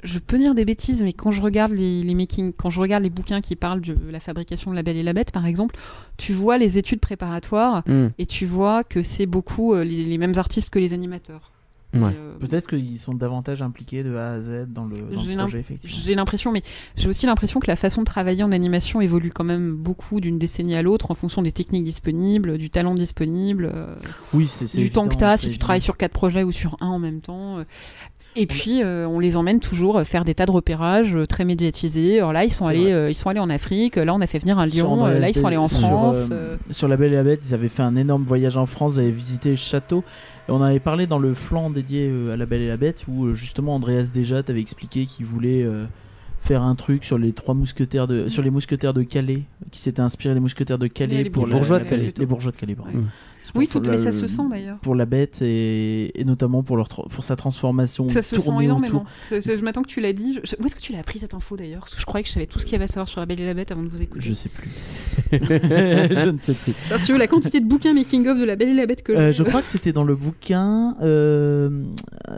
Speaker 4: je peux dire des bêtises, mais quand je regarde les, les making, quand je regarde les bouquins qui parlent de la fabrication de La Belle et la Bête, par exemple, tu vois les études préparatoires
Speaker 2: Hmm,
Speaker 4: et tu vois que c'est beaucoup euh, les, les mêmes artistes que les animateurs.
Speaker 2: Ouais.
Speaker 4: Euh,
Speaker 1: Peut-être qu'ils sont davantage impliqués de A à Z dans le, dans le projet, effectivement.
Speaker 4: J'ai l'impression, mais j'ai aussi l'impression que la façon de travailler en animation évolue quand même beaucoup d'une décennie à l'autre en fonction des techniques disponibles, du talent disponible. euh,
Speaker 1: Oui, c'est c'est
Speaker 4: du temps que tu as si tu travailles sur quatre projets ou sur un en même temps. Et puis euh, on les emmène toujours euh, faire des tas de repérages euh, très médiatisés. Alors là ils sont allés, euh, ils sont allés en Afrique. Là on a fait venir un lion. Là ils sont allés en France.
Speaker 1: Sur, La Belle et la Bête, ils avaient fait un énorme voyage en France, ils avaient visité le château. Et on avait parlé dans le flanc dédié à La Belle et la Bête où justement Andreas déjà t'avait expliqué qu'il voulait faire un truc sur les trois mousquetaires de sur les mousquetaires de Calais qui s'était inspiré des mousquetaires de Calais
Speaker 4: Les- les
Speaker 1: pour la-
Speaker 2: bourgeois de
Speaker 1: la-
Speaker 2: Calais.
Speaker 1: les bourgeois de Calais pour-
Speaker 4: Oui, tout, mais ça se sent d'ailleurs.
Speaker 1: pour la bête et, et notamment pour leur pour sa transformation
Speaker 4: Ça se sent énormément. Je m'attends que tu l'as dit. Je- Où est-ce que tu l'as appris cette info d'ailleurs? Parce que je croyais que je savais tout ce qu'il y avait à savoir sur la Belle et la Bête avant de vous écouter.
Speaker 1: Je sais plus. (laughs) je ne sais plus.
Speaker 4: Alors, si tu veux la quantité de bouquins making of de la Belle et la Bête que
Speaker 1: Euh, je crois que c'était dans le bouquin euh, euh,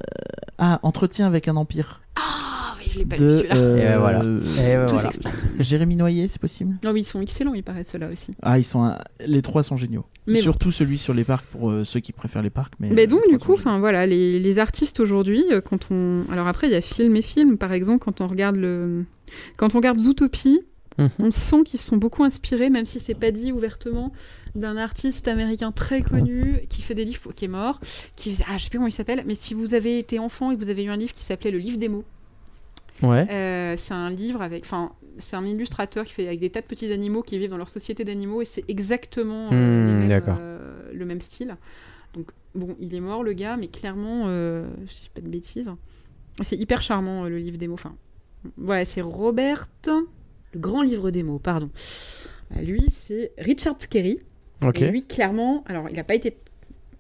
Speaker 1: ah entretien avec un empire
Speaker 4: Ah je l'ai pas lu
Speaker 1: de
Speaker 4: celui-là.
Speaker 1: euh,
Speaker 2: Et ben voilà. Et ben
Speaker 4: Tout
Speaker 2: voilà.
Speaker 4: s'explique.
Speaker 1: Jérémy Noyer c'est possible?
Speaker 4: Non, mais ils sont excellents, il paraît ceux-là aussi.
Speaker 1: ah ils sont un- les trois sont géniaux
Speaker 4: Mais
Speaker 1: surtout celui sur les parcs pour euh, ceux qui préfèrent les parcs mais
Speaker 4: Mais
Speaker 1: euh,
Speaker 4: donc
Speaker 1: les
Speaker 4: du coup, enfin voilà, les, les artistes aujourd'hui, quand on, alors après il y a film et film, par exemple, quand on regarde le, quand on regarde Zootopie,
Speaker 2: Mhm.
Speaker 4: on sent qu'ils se sont beaucoup inspirés, même si c'est pas dit ouvertement, d'un artiste américain très connu qui fait des livres, qui est mort, qui faisait- ah je sais plus comment il s'appelle, mais si vous avez été enfant et que vous avez eu un livre qui s'appelait le livre des mots,
Speaker 2: Ouais.
Speaker 4: euh, c'est un livre avec, enfin, c'est un illustrateur qui fait avec des tas de petits animaux qui vivent dans leur société d'animaux et c'est exactement euh,
Speaker 2: Hmm,
Speaker 4: mêmes, euh, le même style. Donc bon, il est mort le gars, mais clairement, je dis pas de bêtises. C'est hyper charmant le livre des mots. Enfin, ouais, c'est Robert, le grand livre des mots, pardon. Bah, lui, c'est Richard Scarry.
Speaker 2: Ok.
Speaker 4: Et lui, clairement, alors il n'a pas été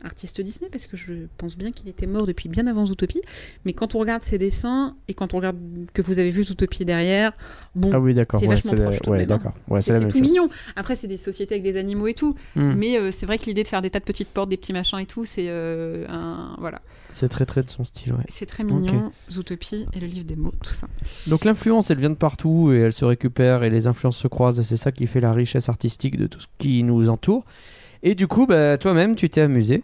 Speaker 4: artiste Disney parce que je pense bien qu'il était mort depuis bien avant Zootopie. Mais quand on regarde ses dessins et quand on regarde que vous avez vu Zootopie derrière, bon,
Speaker 2: Ah oui, d'accord.
Speaker 4: c'est
Speaker 2: Ouais,
Speaker 4: vachement
Speaker 2: la-
Speaker 4: proche de
Speaker 2: ouais,
Speaker 4: hein.
Speaker 2: d'accord. Ouais,
Speaker 4: c'est
Speaker 2: la
Speaker 4: tout
Speaker 2: chose.
Speaker 4: mignon. Après, c'est des sociétés avec des animaux et tout.
Speaker 2: Hmm.
Speaker 4: Mais euh, c'est vrai que l'idée de faire des tas de petites portes, des petits machins et tout, c'est euh, un voilà,
Speaker 2: C'est très très de son style, ouais.
Speaker 4: c'est très mignon. Zootopie et le livre des mots, tout ça.
Speaker 2: Donc l'influence, elle vient de partout et elle se récupère et les influences se croisent et c'est ça qui fait la richesse artistique de tout ce qui nous entoure. Et du coup, bah, toi-même, tu t'es amusé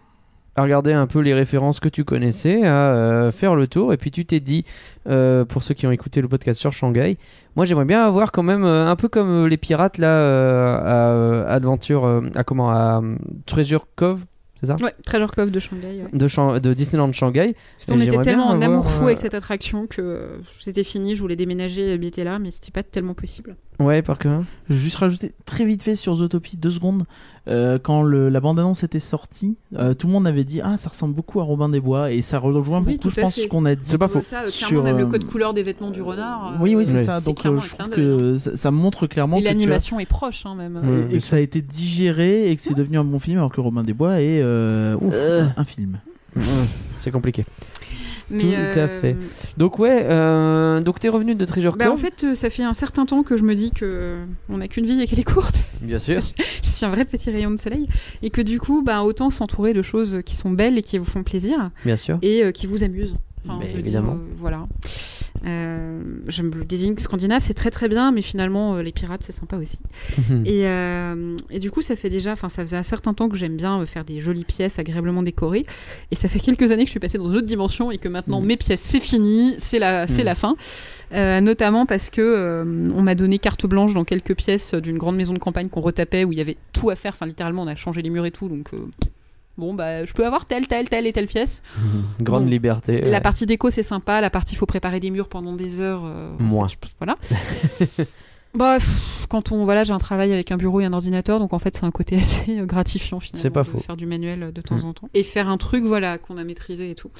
Speaker 2: à regarder un peu les références que tu connaissais, à euh, faire le tour, et puis tu t'es dit, euh, pour ceux qui ont écouté le podcast sur Shanghai, moi j'aimerais bien avoir quand même euh, un peu comme les pirates là à Adventure, à comment, à Treasure Cove, c'est ça?
Speaker 4: Ouais, Treasure Cove de Shanghai. ouais.
Speaker 2: de, Shan- de Disneyland Shanghai.
Speaker 4: On était tellement en amour fou avec cette attraction que c'était fini. Je voulais déménager et habiter là, mais c'était pas tellement possible.
Speaker 2: Ouais, par que.
Speaker 1: Je vais juste rajouter très vite fait sur Zootopie, deux secondes. Euh, quand le- la bande-annonce était sortie, euh, tout le monde avait dit Ah, ça ressemble beaucoup à Robin des Bois. Et ça rejoint
Speaker 4: Oui,
Speaker 1: beaucoup,
Speaker 4: tout
Speaker 1: je pense,
Speaker 4: fait.
Speaker 1: ce qu'on a dit.
Speaker 2: C'est pas faux.
Speaker 4: Ça, euh,
Speaker 1: Sur,
Speaker 4: clairement, même le code couleur des vêtements du renard. euh,
Speaker 1: Oui, oui, c'est
Speaker 2: Ouais.
Speaker 1: ça.
Speaker 4: c'est
Speaker 1: Donc, euh, je trouve que ça, ça montre clairement
Speaker 4: Et
Speaker 1: as-
Speaker 4: l'animation est proche, hein, même.
Speaker 2: Ouais.
Speaker 1: et, et que ça a été digéré et que c'est devenu un bon film, alors que Robin des Bois est euh, ouf,
Speaker 2: Euh.
Speaker 1: un film.
Speaker 2: C'est compliqué.
Speaker 4: Mais,
Speaker 2: Tout à
Speaker 4: euh,
Speaker 2: fait. Donc ouais, euh, donc t'es revenu de Treasure
Speaker 4: Bah,
Speaker 2: Cove
Speaker 4: en fait, euh, ça fait un certain temps que je me dis que on n'a qu'une vie et qu'elle est courte.
Speaker 2: Bien sûr. (laughs)
Speaker 4: je suis un vrai petit rayon de soleil. Et que du coup, bah, autant s'entourer de choses qui sont belles et qui vous font plaisir
Speaker 2: Bien sûr.
Speaker 4: et qui vous amusent. Enfin,
Speaker 2: évidemment.
Speaker 4: voilà. Euh, je me désigne scandinave, c'est très très bien, mais finalement, euh, les pirates, c'est sympa aussi. Et, euh, et du coup, ça fait déjà, enfin, ça faisait un certain temps que j'aime bien faire des jolies pièces agréablement décorées. Et ça fait quelques années que je suis passée dans une autre dimension et que maintenant
Speaker 2: Mm.
Speaker 4: mes pièces, c'est fini, c'est la, c'est
Speaker 2: Mm.
Speaker 4: la fin. Notamment parce que on m'a donné carte blanche dans quelques pièces d'une grande maison de campagne qu'on retapait où il y avait tout à faire. Enfin, littéralement, on a changé les murs et tout, donc. Bon, bah, je peux avoir telle, telle, telle et telle pièce. (laughs)
Speaker 2: Grande
Speaker 4: Bon.
Speaker 2: liberté.
Speaker 4: La partie déco, c'est sympa. La partie, faut préparer des murs pendant des heures. euh,
Speaker 2: Moins.
Speaker 4: je- Voilà. (laughs) bah, pff, quand on. Voilà, j'ai un travail avec un bureau et un ordinateur, donc en fait, c'est un côté (laughs) assez gratifiant finalement.
Speaker 2: C'est pas
Speaker 4: de
Speaker 2: faux.
Speaker 4: Faire du manuel de temps
Speaker 2: Mm.
Speaker 4: en temps. Et faire un truc, voilà, qu'on a maîtrisé et tout.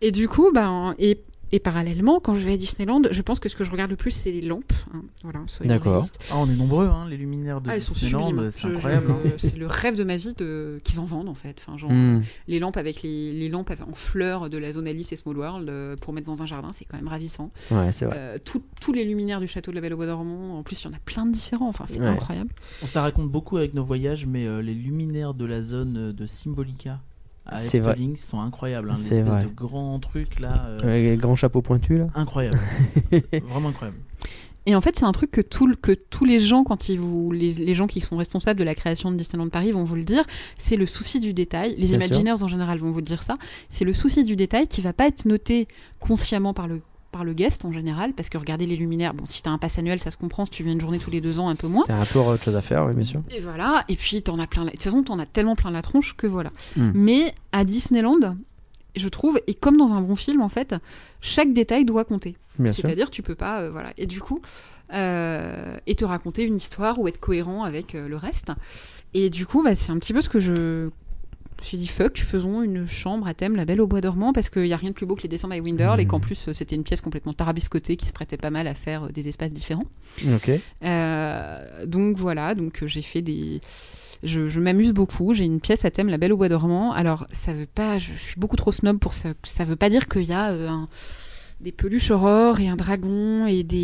Speaker 4: Et du coup, ben. Et, et parallèlement, quand je vais à Disneyland, je pense que ce que je regarde le plus, c'est les lampes. hein. Voilà, soyons
Speaker 2: D'accord.
Speaker 1: Ah, on est nombreux, hein, les luminaires de
Speaker 4: Ah, elles sont
Speaker 1: Disneyland,
Speaker 4: sublimes.
Speaker 1: c'est incroyable. hein. (laughs)
Speaker 4: C'est le rêve de ma vie de... qu'ils en vendent en fait. Enfin, genre,
Speaker 2: Hmm.
Speaker 4: les lampes avec les, les lampes en fleurs de la zone Alice et Small World euh, pour mettre dans un jardin, c'est quand même ravissant.
Speaker 2: Ouais, c'est vrai.
Speaker 4: Euh, tout- tous les luminaires du château de la Belle au Bois dormant, en plus, il y en a plein de différents. Enfin, c'est
Speaker 2: Ouais.
Speaker 4: incroyable.
Speaker 1: On se la raconte beaucoup avec nos voyages, mais euh, les luminaires de la zone euh, de Symbolica à
Speaker 2: C'est vrai.
Speaker 1: Efteling sont incroyables. Hein,
Speaker 2: C'est
Speaker 1: L'espèce
Speaker 2: vrai.
Speaker 1: de grand truc là, euh,
Speaker 2: Avec les grands chapeaux pointus là.
Speaker 1: incroyable. (laughs) Vraiment incroyable.
Speaker 4: Et en fait, c'est un truc que, tout, que tous les gens, quand ils vous, les, les gens qui sont responsables de la création de Disneyland Paris vont vous le dire, c'est le souci du détail. Les
Speaker 2: Bien
Speaker 4: Imagineers en général vont vous dire ça. C'est le souci du détail qui va pas être noté consciemment par le par le guest en général, parce que regardez les luminaires, bon, si t'as un pass annuel, ça se comprend, si tu viens une journée tous les deux ans, un peu moins.
Speaker 2: T'as un peu autre chose à faire, oui, bien sûr.
Speaker 4: Et voilà, et puis t'en as plein la... De toute façon, t'en as tellement plein la tronche que voilà.
Speaker 2: Hmm.
Speaker 4: Mais à Disneyland, je trouve, et comme dans un bon film, en fait, chaque détail doit compter. C'est-à-dire, tu peux pas, euh, voilà. Et du coup, euh, et te raconter une histoire ou être cohérent avec euh, le reste. Et du coup, bah, c'est un petit peu ce que je me suis dit, fuck, faisons une chambre à thème La Belle au Bois dormant, parce qu'il n'y a rien de plus beau que les dessins d'Iwinderl,
Speaker 2: Mhm.
Speaker 4: et qu'en plus, euh, c'était une pièce complètement tarabiscotée qui se prêtait pas mal à faire euh, des espaces différents.
Speaker 2: Ok.
Speaker 4: Euh, donc voilà, donc j'ai fait des. Je, je m'amuse beaucoup. J'ai une pièce à thème La Belle au Bois dormant. Alors ça veut pas. Je suis beaucoup trop snob pour ça. Ça veut pas dire qu'il y a un- des peluches aurore et un dragon et des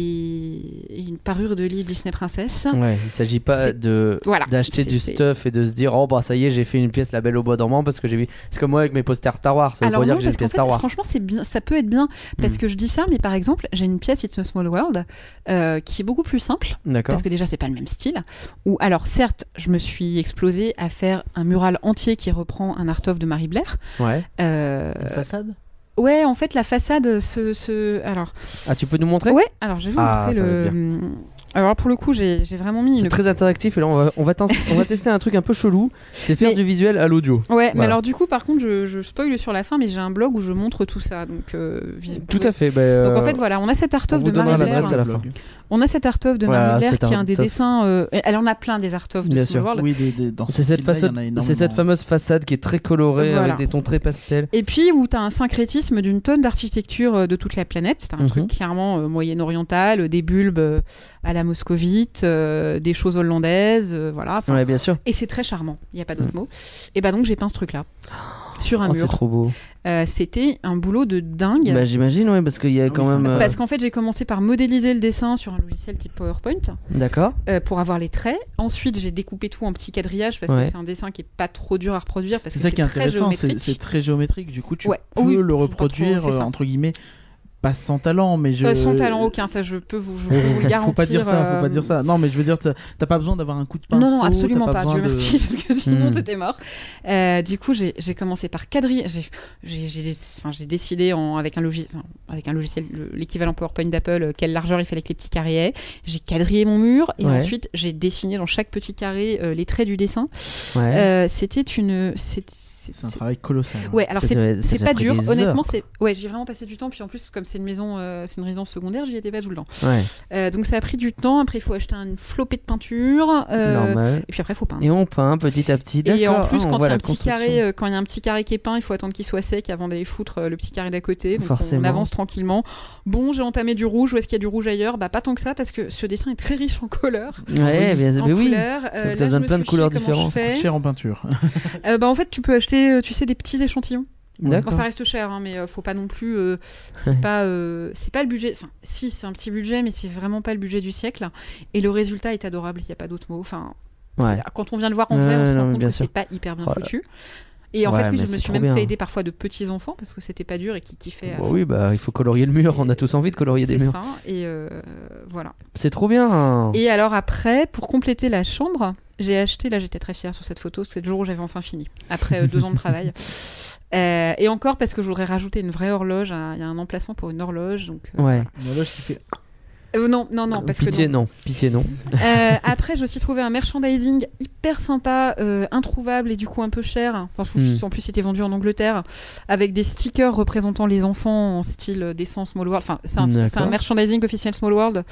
Speaker 4: et une parure de lit Disney princesse.
Speaker 2: Ouais, il s'agit pas de
Speaker 4: Voilà.
Speaker 2: d'acheter du stuff et de se dire oh bah ça y est j'ai fait une pièce La Belle au Bois dormant parce que j'ai vu c'est comme moi avec mes posters Star Wars ça veut
Speaker 4: Alors
Speaker 2: pas dire
Speaker 4: non,
Speaker 2: que j'ai une
Speaker 4: parce qu'en
Speaker 2: pièce
Speaker 4: fait,
Speaker 2: Star Wars
Speaker 4: franchement, c'est bien, ça peut être bien parce
Speaker 2: Mm.
Speaker 4: que je dis ça, mais par exemple, j'ai une pièce It's a Small World euh, qui est beaucoup plus simple
Speaker 2: d'accord
Speaker 4: parce que déjà c'est pas le même style. Ou alors certes, je me suis explosée à faire un mural entier qui reprend un art of de Marie Blair.
Speaker 2: ouais
Speaker 4: Euh,
Speaker 1: Une façade?
Speaker 4: Ouais, en fait la façade se, se... alors
Speaker 2: ah tu peux nous montrer?
Speaker 4: Ouais, alors je vais vous
Speaker 2: Ah,
Speaker 4: montrer
Speaker 2: ça va
Speaker 4: le. Alors pour le coup, j'ai j'ai vraiment mis
Speaker 2: c'est
Speaker 4: une.
Speaker 2: très interactif et là on va, on va, tens- on va tester un truc un peu chelou c'est faire
Speaker 4: Mais-
Speaker 2: du visuel à l'audio
Speaker 4: Ouais, mais alors du coup, par contre, je, je spoil sur la fin, mais j'ai un blog où je montre tout ça, donc. euh,
Speaker 2: tout à fait bah,
Speaker 4: Donc en
Speaker 2: euh,
Speaker 4: fait voilà, on a cet art
Speaker 2: on
Speaker 4: of
Speaker 2: vous
Speaker 4: de Marie Blair. On a cet art of de
Speaker 2: Voilà,
Speaker 4: Marie Blair qui est
Speaker 2: un
Speaker 4: des dessins. euh, Elle en a plein des art of de
Speaker 2: Bien sûr.
Speaker 4: World.
Speaker 1: Oui, des- des- dans
Speaker 2: c'est
Speaker 1: ce
Speaker 2: cette, façade- c'est cette fameuse façade qui est très colorée
Speaker 4: Voilà.
Speaker 2: avec des tons très pastels
Speaker 4: Et puis où tu as un syncrétisme d'une tonne d'architecture euh, de toute la planète. C'est un
Speaker 2: Mhm.
Speaker 4: truc clairement euh, moyen-oriental, euh, des bulbes à la moscovite, euh, des choses hollandaises, euh, voilà.
Speaker 2: Ouais bien sûr
Speaker 4: Et c'est très charmant, il n'y a pas d'autre mot. Et bah donc j'ai peint ce truc-là sur un
Speaker 2: Oh, c'est trop beau
Speaker 4: Euh, C'était un boulot de dingue.
Speaker 2: bah j'imagine ouais parce qu'il y a
Speaker 1: Ah
Speaker 2: quand
Speaker 1: oui,
Speaker 2: même euh,
Speaker 4: Parce qu'en fait, j'ai commencé par modéliser le dessin sur un logiciel type PowerPoint
Speaker 2: d'accord
Speaker 4: euh, pour avoir les traits. Ensuite, j'ai découpé tout en petits quadrillages parce
Speaker 2: Ouais.
Speaker 4: que c'est un dessin qui est pas trop dur à reproduire parce
Speaker 1: C'est
Speaker 4: que c'est
Speaker 1: qui est
Speaker 4: très
Speaker 1: intéressant, c'est
Speaker 4: géométrique.
Speaker 1: c'est très géométrique. Du coup, tu
Speaker 4: Ouais.
Speaker 1: peux
Speaker 4: Oui,
Speaker 1: le reproduire
Speaker 4: trop-
Speaker 1: euh, entre guillemets pas sans talent, mais je.
Speaker 4: Euh, sans talent aucun, ça je peux vous, je peux vous le garantir. (laughs)
Speaker 1: faut pas dire ça, faut
Speaker 4: euh,
Speaker 1: pas dire ça. Non, mais je veux dire, t'as pas besoin d'avoir un coup de pinceau.
Speaker 4: Non, non, absolument pas,
Speaker 1: besoin
Speaker 4: Dieu
Speaker 1: de-
Speaker 4: merci, (laughs) parce que sinon
Speaker 2: Hmm.
Speaker 4: t'étais mort. Euh, du coup, j'ai commencé par quadriller. J'ai- enfin, décidé en, avec, un enfin, avec un logiciel, le- l'équivalent PowerPoint d'Apple, euh, quelle largeur il fallait que les petits carrés aient. J'ai quadrillé mon mur et
Speaker 2: Ouais.
Speaker 4: ensuite j'ai dessiné dans chaque petit carré euh, les traits du dessin.
Speaker 2: Ouais.
Speaker 4: Euh, C'était une. C'est-
Speaker 1: un travail colossal. hein.
Speaker 4: Ouais, alors c'est pas dur. Honnêtement, c'est ouais, j'ai vraiment passé du temps. Puis en plus, comme c'est une maison, euh, c'est une résidence secondaire, j'y étais pas tout le temps.
Speaker 2: ouais.
Speaker 4: Euh, donc ça a pris du temps. Après, il faut acheter une flopée de peinture. euh,
Speaker 2: Normal.
Speaker 4: et puis après, il faut peindre.
Speaker 2: Et on peint petit à petit.
Speaker 4: Et en plus,
Speaker 2: Ah,
Speaker 4: quand il y, a un petit carré, euh, quand il y a un petit carré qui est peint, il faut attendre qu'il soit sec avant d'aller foutre euh, le petit carré d'à côté. Donc
Speaker 2: Forcément.
Speaker 4: on avance tranquillement. Bon, j'ai entamé du rouge. Où est-ce qu'il y a du rouge ailleurs? Bah pas tant que ça parce que ce dessin est très riche en couleurs.
Speaker 2: Ouais, bien,
Speaker 4: en
Speaker 2: mais oui.
Speaker 4: couleurs. Euh,
Speaker 2: t'as besoin de plein de couleurs différentes.
Speaker 1: Cher en peinture.
Speaker 4: Bah en fait, tu peux acheter, euh, tu sais, des petits échantillons. Bon, ça reste cher, hein, mais euh, faut pas non plus. euh, c'est pas, euh, c'est pas le budget. Enfin, si, c'est un petit budget, mais c'est vraiment pas le budget du siècle. Et le résultat est adorable. Il y a pas d'autre mot. Enfin,
Speaker 2: Ouais.
Speaker 4: quand on vient le voir en vrai, on se rend compte que c'est pas hyper bien
Speaker 2: Oh
Speaker 4: foutu. Et en
Speaker 2: Ouais,
Speaker 4: fait, oui, je me suis même
Speaker 2: bien.
Speaker 4: fait aider parfois de petits enfants parce que c'était pas dur et qui kiffaient.
Speaker 2: Bah oui, bah il faut colorier le mur. On a tous envie de colorier des murs.
Speaker 4: ça. Et euh, voilà.
Speaker 2: C'est trop bien.
Speaker 4: Et alors après, pour compléter la chambre, j'ai acheté, là j'étais très fière sur cette photo, c'est le jour où j'avais enfin fini, après euh, deux ans de travail. (laughs) Euh, et encore parce que je voudrais rajouter une vraie horloge, il y a un emplacement pour une horloge. Donc, euh,
Speaker 2: Ouais.
Speaker 1: Une horloge qui fait.
Speaker 4: Euh, non, non, non, parce
Speaker 2: Pitié,
Speaker 4: que non.
Speaker 2: non. Pitié, non.
Speaker 4: Euh, après, j'ai aussi trouvé un merchandising hyper sympa, euh, introuvable et du coup un peu cher. Enfin, je-
Speaker 2: Hmm.
Speaker 4: en plus, c'était vendu en Angleterre avec des stickers représentant les enfants en style dessin Small World. Enfin, c'est un, merchandising officiel Small World.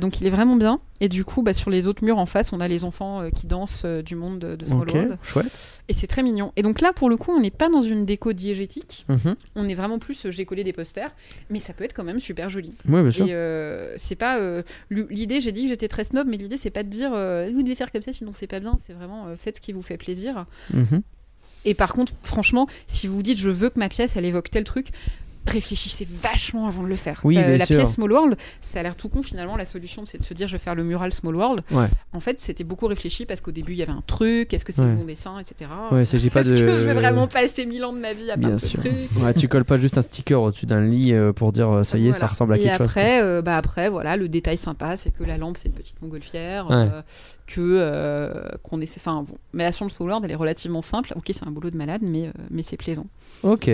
Speaker 4: Donc, il est vraiment bien. Et du coup, bah, sur les autres murs en face, on a les enfants qui dansent du monde de, Small
Speaker 2: Ok,
Speaker 4: World.
Speaker 2: chouette.
Speaker 4: Et c'est très mignon. Et donc là, pour le coup, on n'est pas dans une déco diégétique.
Speaker 2: Mhm.
Speaker 4: On est vraiment plus, j'ai collé des posters, mais ça peut être quand même super joli.
Speaker 2: Ouais, bien sûr.
Speaker 4: Et c'est pas euh, l'idée. J'ai dit que j'étais très snob, mais l'idée c'est pas de dire euh, vous devez faire comme ça, sinon c'est pas bien. C'est vraiment euh, faites ce qui vous fait plaisir.
Speaker 2: Mhm.
Speaker 4: Et par contre, franchement, si vous dites je veux que ma pièce elle évoque tel truc. Réfléchissez vachement avant de le faire.
Speaker 2: Oui,
Speaker 4: Euh, la
Speaker 2: sûr.
Speaker 4: pièce Small World, ça a l'air tout con finalement. La solution, c'est de se dire je vais faire le mural Small World.
Speaker 2: Ouais.
Speaker 4: En fait, c'était beaucoup réfléchi parce qu'au début il y avait un truc. Est-ce que c'est
Speaker 2: Ouais.
Speaker 4: bon dessin, etc.
Speaker 2: Ouais,
Speaker 4: Est-ce
Speaker 2: de.
Speaker 4: que je vais vraiment passer mille ans de ma vie à
Speaker 2: Bien sûr.
Speaker 4: truc
Speaker 2: Ouais, tu colles pas juste un sticker au-dessus d'un lit euh, pour dire euh, ça y est, ça ressemble à
Speaker 4: et
Speaker 2: quelque chose.
Speaker 4: après, euh, bah après, voilà, le détail sympa, c'est que la lampe, c'est une petite montgolfière, euh, que qu'on essaie. Enfin, bon, mais la chambre Soulard, elle est relativement simple. Ok, c'est un boulot de malade, mais mais c'est plaisant.
Speaker 2: Ok.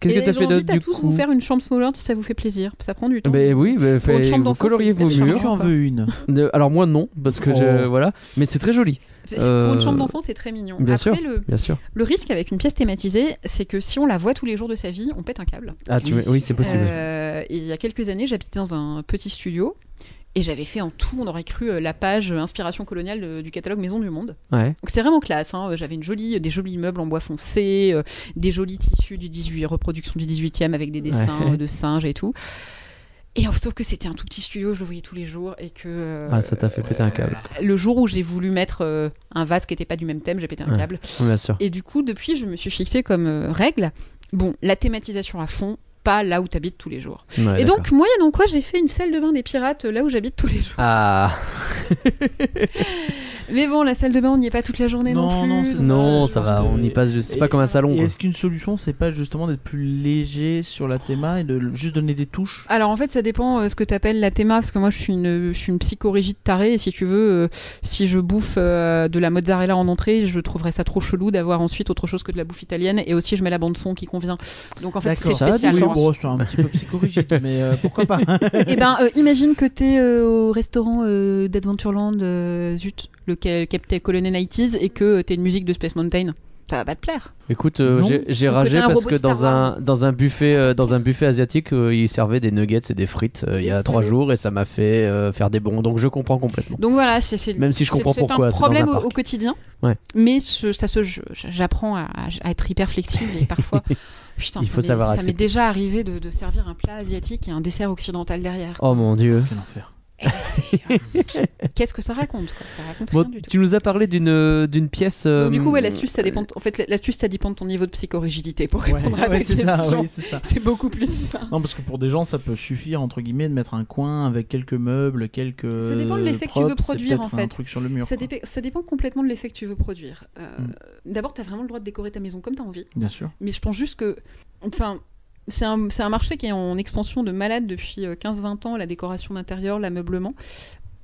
Speaker 2: Qu'est-ce que
Speaker 4: Et
Speaker 2: t'as fait d'autre
Speaker 4: J'invite à
Speaker 2: du
Speaker 4: tous
Speaker 2: coup
Speaker 4: vous faire une chambre Soulard si ça vous fait plaisir. Ça prend du temps.
Speaker 2: Ben oui,
Speaker 4: Pour une
Speaker 2: fait-
Speaker 4: chambre
Speaker 2: vous
Speaker 4: d'enfant,
Speaker 2: coloriez vos murs.
Speaker 1: tu en veux une?
Speaker 2: De- Alors moi non, parce que je
Speaker 1: Oh.
Speaker 2: voilà, mais c'est très joli,
Speaker 4: Pour une chambre
Speaker 2: euh,
Speaker 4: d'enfant, c'est très mignon.
Speaker 2: bien
Speaker 4: Après,
Speaker 2: sûr.
Speaker 4: le,
Speaker 2: bien sûr.
Speaker 4: le risque avec une pièce thématisée, c'est que si on la voit tous les jours de sa vie, on pète un câble.
Speaker 2: Ah tu oui, c'est possible.
Speaker 4: Euh, et il y a quelques années, j'habitais dans un petit studio et j'avais fait en tout, on aurait cru euh, la page euh, inspiration coloniale de- du catalogue Maison du Monde.
Speaker 2: Ouais.
Speaker 4: Donc c'est vraiment classe. hein. J'avais une jolie, des jolis meubles en bois foncé, euh, des jolis tissus du 18, reproduction du 18e avec des dessins
Speaker 2: Ouais.
Speaker 4: euh, de singes et tout. Et euh, sauf que c'était un tout petit studio, je le voyais tous les jours et que euh,
Speaker 2: Ah ça t'a fait péter un câble.
Speaker 4: le jour où j'ai voulu mettre euh, un vase qui n'était pas du même thème, j'ai pété un
Speaker 2: Ouais.
Speaker 4: câble.
Speaker 2: Bien sûr.
Speaker 4: Et du coup, depuis, je me suis fixé comme euh, règle, bon, la thématisation à fond, pas là où tu habites tous les jours.
Speaker 2: Ouais,
Speaker 4: Et donc, moyennant quoi, j'ai fait une salle de bain des pirates euh, là où j'habite tous les jours.
Speaker 2: ah (laughs)
Speaker 4: Mais bon, la salle de bain, on n'y est pas toute la journée non,
Speaker 1: Non,
Speaker 4: plus.
Speaker 1: non, ça.
Speaker 2: va,
Speaker 1: que-
Speaker 2: on y passe, c'est pas comme un salon.
Speaker 1: Et est-ce qu'une solution, c'est pas justement d'être plus léger sur la théma et de juste donner des touches?
Speaker 4: Alors en fait, ça dépend euh, ce que tu appelles la théma, parce que moi je suis une, je suis une psychorigide tarée, et si tu veux, euh, si je bouffe euh, de la mozzarella en entrée, je trouverais ça trop chelou d'avoir ensuite autre chose que de la bouffe italienne, et aussi je mets la bande son qui convient. Donc en fait, c'est spécial.
Speaker 1: Oui. Bon, c'est un petit peu psychorigide, (laughs) mais euh, pourquoi pas
Speaker 4: Et ben, euh, imagine que t'es euh, au restaurant euh, d'Adventureland, euh, zut, le ca- Captain Colonel 90s, et que t'es une musique de Space Mountain. Ça va pas te plaire.
Speaker 2: Écoute, euh, j'ai- ragé
Speaker 4: un
Speaker 2: parce que dans un dans un buffet euh, dans un buffet asiatique, euh, ils servaient des nuggets et des frites euh, il y a trois jours et ça m'a fait euh, faire des bons. Donc je comprends complètement.
Speaker 4: Donc voilà, c'est
Speaker 2: Même si je comprends
Speaker 4: c'est
Speaker 2: pourquoi,
Speaker 4: un
Speaker 2: c'est dans
Speaker 4: problème
Speaker 2: un
Speaker 4: au, quotidien.
Speaker 2: Ouais.
Speaker 4: Mais ce- ça se, j'apprends à, à être hyper flexible et parfois. (laughs) Putain,
Speaker 2: Il
Speaker 4: ça
Speaker 2: faut
Speaker 4: m'est-
Speaker 2: savoir
Speaker 4: Ça m'est déjà arrivé de, de servir un plat asiatique et un dessert occidental derrière.
Speaker 2: Oh mon dieu.
Speaker 1: Quel enfer.
Speaker 4: Euh, Qu'est-ce que ça raconte quoi? Ça raconte
Speaker 2: Bon,
Speaker 4: rien du tout.
Speaker 2: tu nous as parlé d'une euh, d'une pièce. euh,
Speaker 4: Donc, du coup, ouais, l'astuce, ça dépend. de- En fait, l'astuce, ça dépend de ton niveau de psychorigidité pour
Speaker 1: Ouais,
Speaker 4: répondre à
Speaker 1: ouais,
Speaker 4: ta
Speaker 1: c'est ça,
Speaker 4: question.
Speaker 1: oui, c'est
Speaker 4: beaucoup plus ça.
Speaker 1: Non, parce que pour des gens, ça peut suffire, entre guillemets, de mettre un coin avec quelques meubles, quelques.
Speaker 4: Ça dépend de l'effet que tu veux produire, en
Speaker 1: un
Speaker 4: fait.
Speaker 1: truc sur le mur.
Speaker 4: Ça,
Speaker 1: quoi.
Speaker 4: dépend- ça dépend complètement de l'effet que tu veux produire. Euh,
Speaker 1: Mm.
Speaker 4: D'abord, tu as vraiment le droit de décorer ta maison comme tu as envie.
Speaker 1: Bien sûr.
Speaker 4: Mais je pense juste que. Enfin. C'est un, marché qui est en expansion de malade depuis euh, 15-20 ans, la décoration d'intérieur, l'ameublement.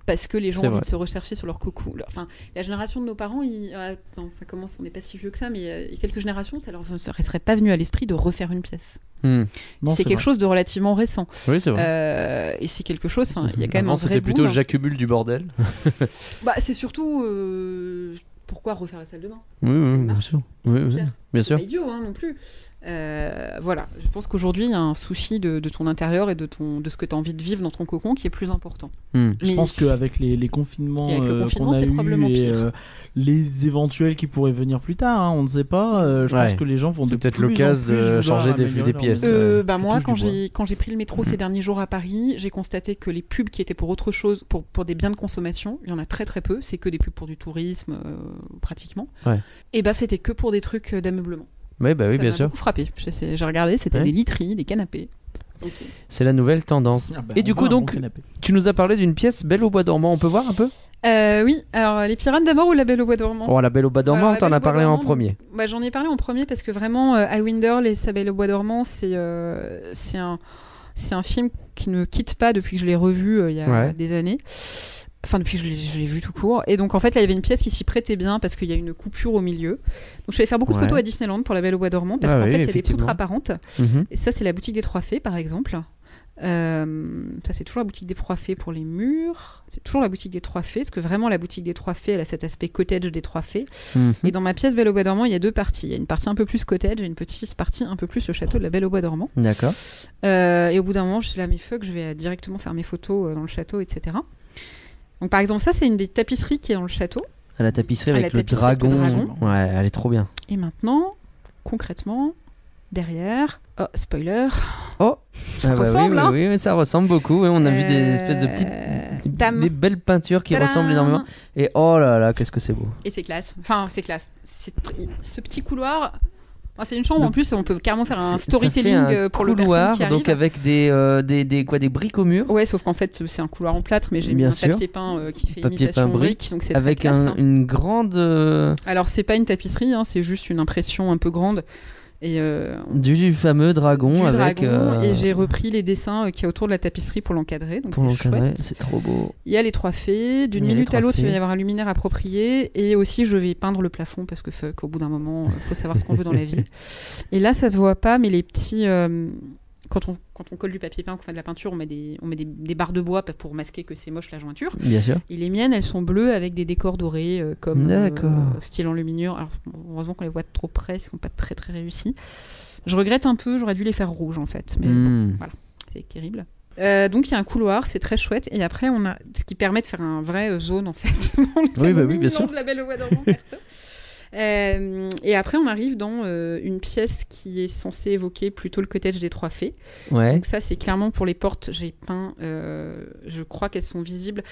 Speaker 4: Parce que les gens ont envie de se rechercher sur leur coco. Leur- Enfin, la génération de nos parents, ils- ah, non, ça commence, on n'est pas si vieux que ça, mais euh, il y a quelques générations, ça leur serait serait pas venu à l'esprit de refaire une pièce.
Speaker 2: Hmm.
Speaker 1: Non,
Speaker 4: c'est quelque
Speaker 1: vrai.
Speaker 4: chose de relativement récent.
Speaker 2: Oui, c'est vrai.
Speaker 4: Euh, et c'est quelque chose, il y a quand même un vrai
Speaker 2: c'était plutôt
Speaker 4: boom.
Speaker 2: j'accumule du bordel. (laughs)
Speaker 4: Bah, c'est surtout euh, pourquoi refaire la salle de bain?
Speaker 2: Oui, oui, bien sûr.
Speaker 4: C'est
Speaker 2: Oui, bien
Speaker 4: C'est
Speaker 2: sûr.
Speaker 4: pas idiot hein, non plus. Euh, voilà, je pense qu'aujourd'hui il y a un souci de, de ton intérieur et de, ton, de ce que tu as envie de vivre dans ton cocon qui est plus important.
Speaker 2: Hmm.
Speaker 1: Je pense qu'avec les, les confinements
Speaker 4: le
Speaker 1: euh,
Speaker 4: confinement,
Speaker 1: qu'on a eu
Speaker 4: probablement
Speaker 1: et euh, les éventuels qui pourraient venir plus tard, hein, on ne sait pas. euh, je
Speaker 2: Ouais.
Speaker 1: pense que les gens vont
Speaker 2: C'est peut-être l'occasion de changer des- des pièces.
Speaker 4: Euh, bah moi, quand j'ai quand j'ai pris le métro ces derniers jours à Paris, j'ai constaté que les pubs qui étaient pour autre chose, pour, pour des biens de consommation, il y en a très très peu. C'est que des pubs pour du tourisme, euh, pratiquement.
Speaker 2: Ouais.
Speaker 4: Et bah c'était que pour des trucs d'ameublement.
Speaker 2: Oui, bah oui,
Speaker 4: Ça
Speaker 2: bien sûr.
Speaker 4: frappé. J'ai regardé, c'était
Speaker 2: Ouais.
Speaker 4: des literies, des canapés.
Speaker 2: C'est la nouvelle tendance.
Speaker 1: Ah bah,
Speaker 2: Et du coup, donc, tu nous as parlé d'une pièce belle au bois dormant. On peut voir un peu?
Speaker 4: Euh, oui, alors les pirates d'abord ou la Belle au bois dormant?
Speaker 2: Oh, la belle au bois dormant,
Speaker 4: Alors,
Speaker 2: on t'en
Speaker 4: Belle bois
Speaker 2: parlé en premier.
Speaker 4: Bah, J'en ai parlé en premier parce que vraiment, euh, Highwinder, Les Sabelles au bois dormant, c'est euh, c'est un, c'est un film qui ne quitte pas depuis que je l'ai revu euh, il y a
Speaker 2: Ouais.
Speaker 4: des années. Enfin, depuis je l'ai- vu tout court. Et donc, en fait, là, il y avait une pièce qui s'y prêtait bien parce qu'il y a une coupure au milieu. Donc, je allée faire beaucoup de
Speaker 2: Ouais.
Speaker 4: photos à Disneyland pour La Belle au bois dormant parce
Speaker 2: Ah
Speaker 4: qu'en
Speaker 2: oui,
Speaker 4: fait, il y a des poutres apparentes.
Speaker 2: Mhm.
Speaker 4: Et ça, c'est la boutique des Trois Fées, par exemple. Euh, ça, c'est toujours la boutique des Trois Fées pour les murs. C'est toujours la boutique des Trois Fées, parce que vraiment, la boutique des Trois Fées, elle a cet aspect cottage des Trois Fées.
Speaker 2: Mhm.
Speaker 4: Et dans ma pièce Belle au Bois dormant, il y a deux parties. Il y a une partie un peu plus cottage et une petite partie un peu plus le château de la Belle au Bois dormant.
Speaker 2: D'accord.
Speaker 4: Euh, et au bout d'un moment, je suis là, mais fuck, je vais directement faire mes photos euh, dans le château, etc. Donc par exemple, ça, c'est une des tapisseries qui est dans le château.
Speaker 2: À la tapisserie
Speaker 4: À
Speaker 2: avec
Speaker 4: la
Speaker 2: le
Speaker 4: tapisserie avec
Speaker 2: dragon.
Speaker 4: le dragon.
Speaker 2: Ouais, elle est trop bien.
Speaker 4: Et maintenant, concrètement, derrière, oh, spoiler,
Speaker 2: Oh
Speaker 4: Ça
Speaker 2: Ah bah
Speaker 4: ressemble,
Speaker 2: oui,
Speaker 4: hein
Speaker 2: oui, oui, ça ressemble beaucoup. on a vu des
Speaker 4: Euh,
Speaker 2: espèces de petites. des- belles peintures qui
Speaker 4: Tadam
Speaker 2: ressemblent énormément. Et oh là là, qu'est-ce que c'est beau.
Speaker 4: Et c'est classe. Enfin, c'est classe. Tr- ce petit couloir. Enfin, c'est une chambre en plus, on peut carrément faire un storytelling
Speaker 2: un
Speaker 4: euh, pour le
Speaker 2: couloir,
Speaker 4: personne qui arrive.
Speaker 2: donc avec des, euh, des, des, quoi, des briques au mur.
Speaker 4: Ouais, sauf qu'en fait, c'est un couloir en plâtre, mais j'ai mis un
Speaker 2: sûr.
Speaker 4: papier peint euh, qui fait
Speaker 2: Papier
Speaker 4: imitation
Speaker 2: brique,
Speaker 4: donc c'est très
Speaker 2: Avec
Speaker 4: classe.
Speaker 2: un-
Speaker 4: hein.
Speaker 2: une grande.
Speaker 4: Alors, c'est pas une tapisserie, hein, c'est juste une impression un peu grande. Et euh,
Speaker 2: du fameux dragon
Speaker 4: du
Speaker 2: avec.
Speaker 4: dragon,
Speaker 2: euh,
Speaker 4: et j'ai repris les dessins euh, qu'il y a autour de la tapisserie pour l'encadrer, donc c'est chouette.
Speaker 2: c'est trop beau.
Speaker 4: Il y a les trois fées, d'une minute à l'autre, il va y avoir un luminaire approprié, et aussi je vais peindre le plafond parce que fuck, au bout d'un moment, il faut savoir ce qu'on veut dans la vie. (laughs) Et là, ça se voit pas, mais les petits. Quand, on, quand on colle du papier peint, qu'on fait de la peinture, on met des, on met des, des barres de bois pour masquer que c'est moche la jointure.
Speaker 2: Bien sûr.
Speaker 4: Et les miennes, elles sont bleues avec des décors dorés, euh, comme euh, style enluminure. Alors, heureusement qu'on les voit de trop près, ils sont pas très très réussis. Je regrette un peu, j'aurais dû les faire rouges en fait, mais bon,
Speaker 2: Hmm.
Speaker 4: c'est terrible. Euh, donc il y a un couloir, c'est très chouette, et après on a ce qui permet de faire un vrai euh, zone en fait. (laughs)
Speaker 2: Oui, bah oui, bien sûr.
Speaker 4: de la Belle au bois dormant, perso. (laughs) Euh, et après on arrive dans euh, une pièce qui est censée évoquer plutôt le cottage des trois fées.
Speaker 2: Ouais.
Speaker 4: Donc ça, c'est clairement pour les portes. J'ai peint, euh, je crois qu'elles sont visibles.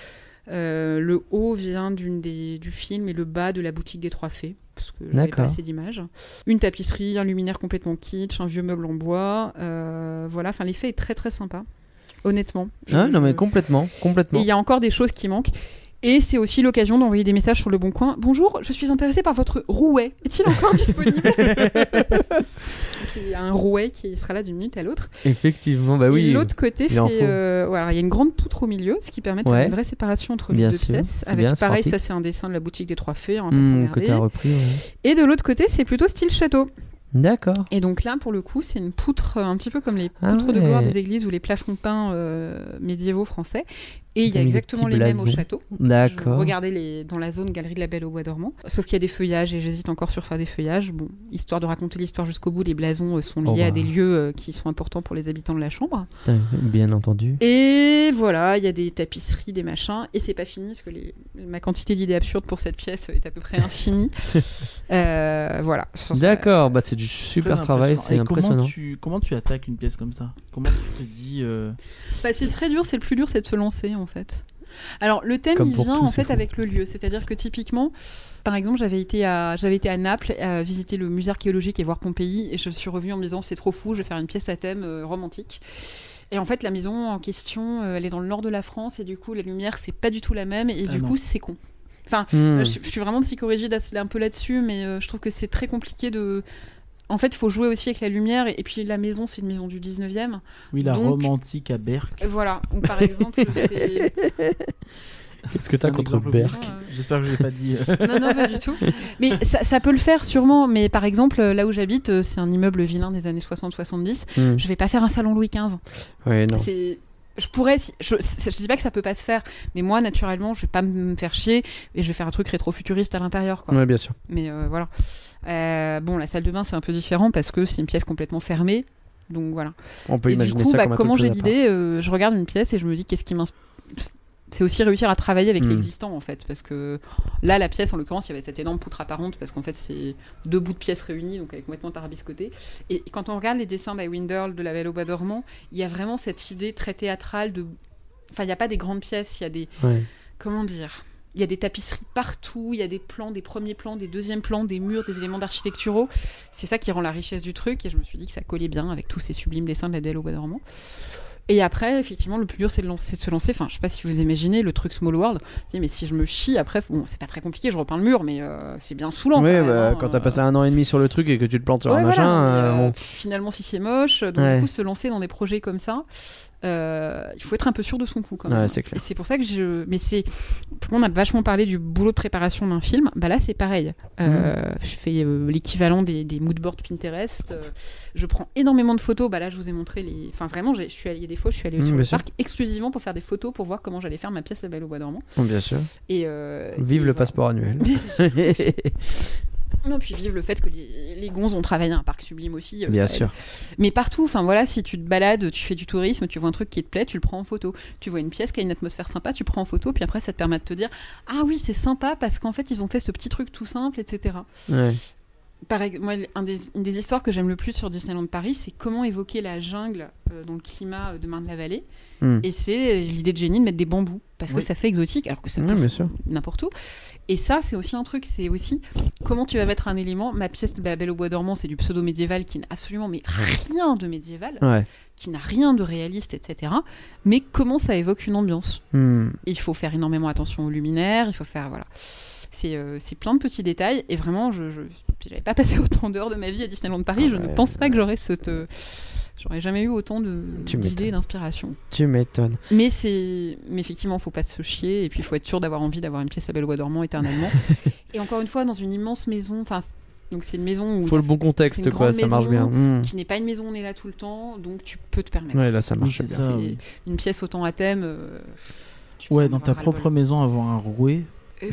Speaker 4: Le haut vient d'une des, du film et le bas de la boutique des Trois Fées, parce que j'avais pas assez d'images. Une tapisserie, un luminaire complètement kitsch, un vieux meuble en bois. voilà, enfin l'effet est très très sympa, honnêtement. Je-
Speaker 2: Ah, non, mais
Speaker 4: je-
Speaker 2: complètement. Complètement.
Speaker 4: il y a encore des choses qui manquent. Et c'est aussi l'occasion d'envoyer des messages sur le bon coin. Bonjour, je suis intéressée par votre rouet. Est-il encore disponible Il y a un rouet qui sera là d'une minute à l'autre.
Speaker 2: Effectivement, bah oui.
Speaker 4: Et l'autre côté,
Speaker 2: il
Speaker 4: euh, voilà, il y a une grande poutre au milieu, ce qui permet de
Speaker 2: Ouais.
Speaker 4: faire une vraie séparation entre
Speaker 2: Bien
Speaker 4: les deux
Speaker 2: sûr,
Speaker 4: pièces. Avec
Speaker 2: bien,
Speaker 4: pareil,
Speaker 2: pratique.
Speaker 4: ça c'est un dessin de la boutique des Trois Fées, on va pas
Speaker 2: repris. ouais.
Speaker 4: Et de l'autre côté, c'est plutôt style château.
Speaker 2: D'accord.
Speaker 4: Et donc là, pour le coup, c'est une poutre euh, un petit peu comme les
Speaker 2: Ah
Speaker 4: poutres de gloire des églises ou les plafonds peints euh, médiévaux français. Et il y a exactement les mêmes au château.
Speaker 2: D'accord.
Speaker 4: Regardez les, dans la zone Galerie de la Belle au Bois dormant. Sauf qu'il y a des feuillages et j'hésite encore sur faire des feuillages. Bon, histoire de raconter l'histoire jusqu'au bout, les blasons euh, sont liés
Speaker 2: Oh bah.
Speaker 4: à des lieux euh, qui sont importants pour les habitants de la chambre.
Speaker 2: Bien entendu.
Speaker 4: Et voilà, il y a des tapisseries, des machins. Et c'est pas fini parce que les- ma quantité d'idées absurdes pour cette pièce est à peu près infinie. (laughs) Euh, voilà.
Speaker 2: D'accord, bah c'est du Super travail, c'est impressionnant.
Speaker 1: Comment tu, comment tu attaques une pièce comme ça? Comment tu te dis euh,
Speaker 4: Bah, c'est très dur, c'est le plus dur, c'est de se lancer en fait. Alors le thème
Speaker 2: Comme
Speaker 4: il vient
Speaker 2: tout,
Speaker 4: en fait
Speaker 2: fou.
Speaker 4: avec le lieu, c'est-à-dire que typiquement, par exemple, j'avais été à j'avais été à Naples à visiter le musée archéologique et voir Pompéi et je suis revenue en me disant c'est trop fou, je vais faire une pièce à thème euh, romantique. Et en fait, la maison en question, euh, elle est dans le nord de la France et du coup, la lumière c'est pas du tout la même et
Speaker 1: Ah
Speaker 4: du
Speaker 1: non.
Speaker 4: coup, c'est con.
Speaker 2: Hmm.
Speaker 4: Euh, Je, je suis vraiment psychorigide un peu là-dessus, mais euh, je trouve que c'est très compliqué de. En fait, il faut jouer aussi avec la lumière. Et, et puis la maison, c'est une maison du 19e.
Speaker 1: Oui, la
Speaker 4: Donc-
Speaker 1: romantique à Berck.
Speaker 4: Euh, Voilà. Ou par exemple, (laughs) c'est.
Speaker 2: Qu'est-ce que t'as contre Berck.
Speaker 1: J'espère que je l'ai pas dit. euh.
Speaker 4: Non, non, pas du tout. Mais (laughs) ça, ça peut le faire sûrement. Mais par exemple, là où j'habite, euh, c'est un immeuble vilain des années 60-70.
Speaker 2: Hmm.
Speaker 4: Je vais pas faire un salon Louis XV.
Speaker 2: Ouais, non.
Speaker 4: C'est. Je pourrais, si- je, je dis pas que ça peut pas se faire, mais moi naturellement, je vais pas me faire chier et je vais faire un truc rétro-futuriste à l'intérieur. quoi.
Speaker 2: Ouais, bien sûr.
Speaker 4: Mais euh, voilà. Euh, bon, la salle de bain c'est un peu différent parce que c'est une pièce complètement fermée, donc voilà.
Speaker 2: On peut
Speaker 4: et du
Speaker 2: imaginer
Speaker 4: coup,
Speaker 2: ça
Speaker 4: bah,
Speaker 2: comme
Speaker 4: comment j'ai l'idée euh, Je regarde une pièce et je me dis qu'est-ce qui m'inspire. C'est aussi réussir à travailler avec
Speaker 2: Hmm.
Speaker 4: l'existant en fait, parce que là, la pièce en l'occurrence, il y avait cette énorme poutre apparente parce qu'en fait, c'est deux bouts de pièces réunis, donc est complètement tarabiscotée. Et quand on regarde les dessins d'Iwin Earl de La Belle au Bois dormant, il y a vraiment cette idée très théâtrale de. Enfin, il n'y a pas des grandes pièces, il y a des
Speaker 2: Ouais.
Speaker 4: comment dire il y a des tapisseries partout, il y a des plans, des premiers plans, des deuxièmes plans, des murs, des éléments d'architecturaux. C'est ça qui rend la richesse du truc et je me suis dit que ça collait bien avec tous ces sublimes dessins de la Belle au Bois dormant. Et après, effectivement, le plus dur, c'est de, lancer- de se lancer. Enfin, je sais pas si vous imaginez le truc Small World. Je dis, mais si je me chie, après, bon, c'est pas très compliqué, je repeins le mur, mais euh, c'est bien saoulant.
Speaker 2: Ouais,
Speaker 4: quand,
Speaker 2: bah,
Speaker 4: hein,
Speaker 2: quand t'as
Speaker 4: euh.
Speaker 2: passé un an et demi sur le truc et que tu te plantes sur
Speaker 4: Ouais,
Speaker 2: un
Speaker 4: voilà,
Speaker 2: machin,
Speaker 4: non, mais,
Speaker 2: euh,
Speaker 4: euh,
Speaker 2: bon.
Speaker 4: finalement, si c'est moche, donc
Speaker 2: Ouais.
Speaker 4: du coup, se lancer dans des projets comme ça, euh, il faut être un peu sûr de son coup quand même.
Speaker 2: Ouais, c'est clair.
Speaker 4: Et c'est pour ça que je. Mais c'est. Tout le monde a vachement parlé du boulot de préparation d'un film. Bah là, c'est pareil. Euh,
Speaker 2: Mm.
Speaker 4: Je fais euh, l'équivalent des, des moodboards Pinterest. Je prends énormément de photos. Bah là, je vous ai montré les. Enfin, vraiment, je suis allée des fois, je suis allée
Speaker 2: Mm,
Speaker 4: sur le
Speaker 2: sûr.
Speaker 4: parc exclusivement pour faire des photos pour voir comment j'allais faire ma pièce La Belle au Bois dormant.
Speaker 2: Bien sûr.
Speaker 4: Et
Speaker 2: Vive
Speaker 4: et
Speaker 2: le
Speaker 4: voilà.
Speaker 2: passeport annuel. (laughs) (laughs)
Speaker 4: Non, puis vive le fait que les, les gonzes ont travaillé à un parc sublime aussi. euh,
Speaker 2: bien
Speaker 4: aide.
Speaker 2: sûr.
Speaker 4: Mais partout, enfin voilà, si tu te balades, tu fais du tourisme, tu vois un truc qui te plaît, tu le prends en photo. Tu vois une pièce qui a une atmosphère sympa, tu prends en photo, puis après ça te permet de te dire ah oui c'est sympa parce qu'en fait ils ont fait ce petit truc tout simple, etc.
Speaker 2: Ouais.
Speaker 4: Pareil, moi un des, une des histoires que j'aime le plus sur Disneyland Paris, c'est comment évoquer la jungle dans le climat euh, de Marne-la-Vallée.
Speaker 2: Hmm.
Speaker 4: Et c'est euh, l'idée de génie de mettre des bambous parce que ça fait exotique alors que ça
Speaker 2: sûr.
Speaker 4: n'importe où. Et ça, c'est aussi un truc, c'est aussi comment tu vas mettre un élément. Ma pièce de La Belle au Bois dormant, c'est du pseudo-médiéval qui n'a absolument mais rien de médiéval,
Speaker 2: Ouais.
Speaker 4: qui n'a rien de réaliste, etc. Mais comment ça évoque une ambiance?
Speaker 2: Hmm.
Speaker 4: Il faut faire énormément attention aux luminaires, il faut faire. Voilà. C'est euh, c'est plein de petits détails. Et vraiment, je n'avais pas passé (laughs) autant d'heures de ma vie à Disneyland Paris.
Speaker 2: Ah
Speaker 4: je
Speaker 2: ouais.
Speaker 4: ne pense pas que j'aurais cette. euh, J'aurais jamais eu autant d'idées, d'inspiration.
Speaker 2: Tu m'étonnes.
Speaker 4: Mais c'est, mais effectivement, faut pas se chier et puis il faut être sûr d'avoir envie d'avoir une pièce à Belle au Bois dormant éternellement. (laughs) et encore une fois, dans une immense maison, enfin, donc c'est une maison où
Speaker 2: Faut le bon contexte, quoi. Ça marche bien. Hmm.
Speaker 4: qui n'est pas une maison où on est là tout le temps, donc tu peux te permettre.
Speaker 2: Ouais, là, ça marche bien.
Speaker 4: C'est
Speaker 1: oui.
Speaker 4: une pièce autant à thème. euh,
Speaker 1: Ouais, dans ta propre maison, avoir un rouet.
Speaker 4: Euh,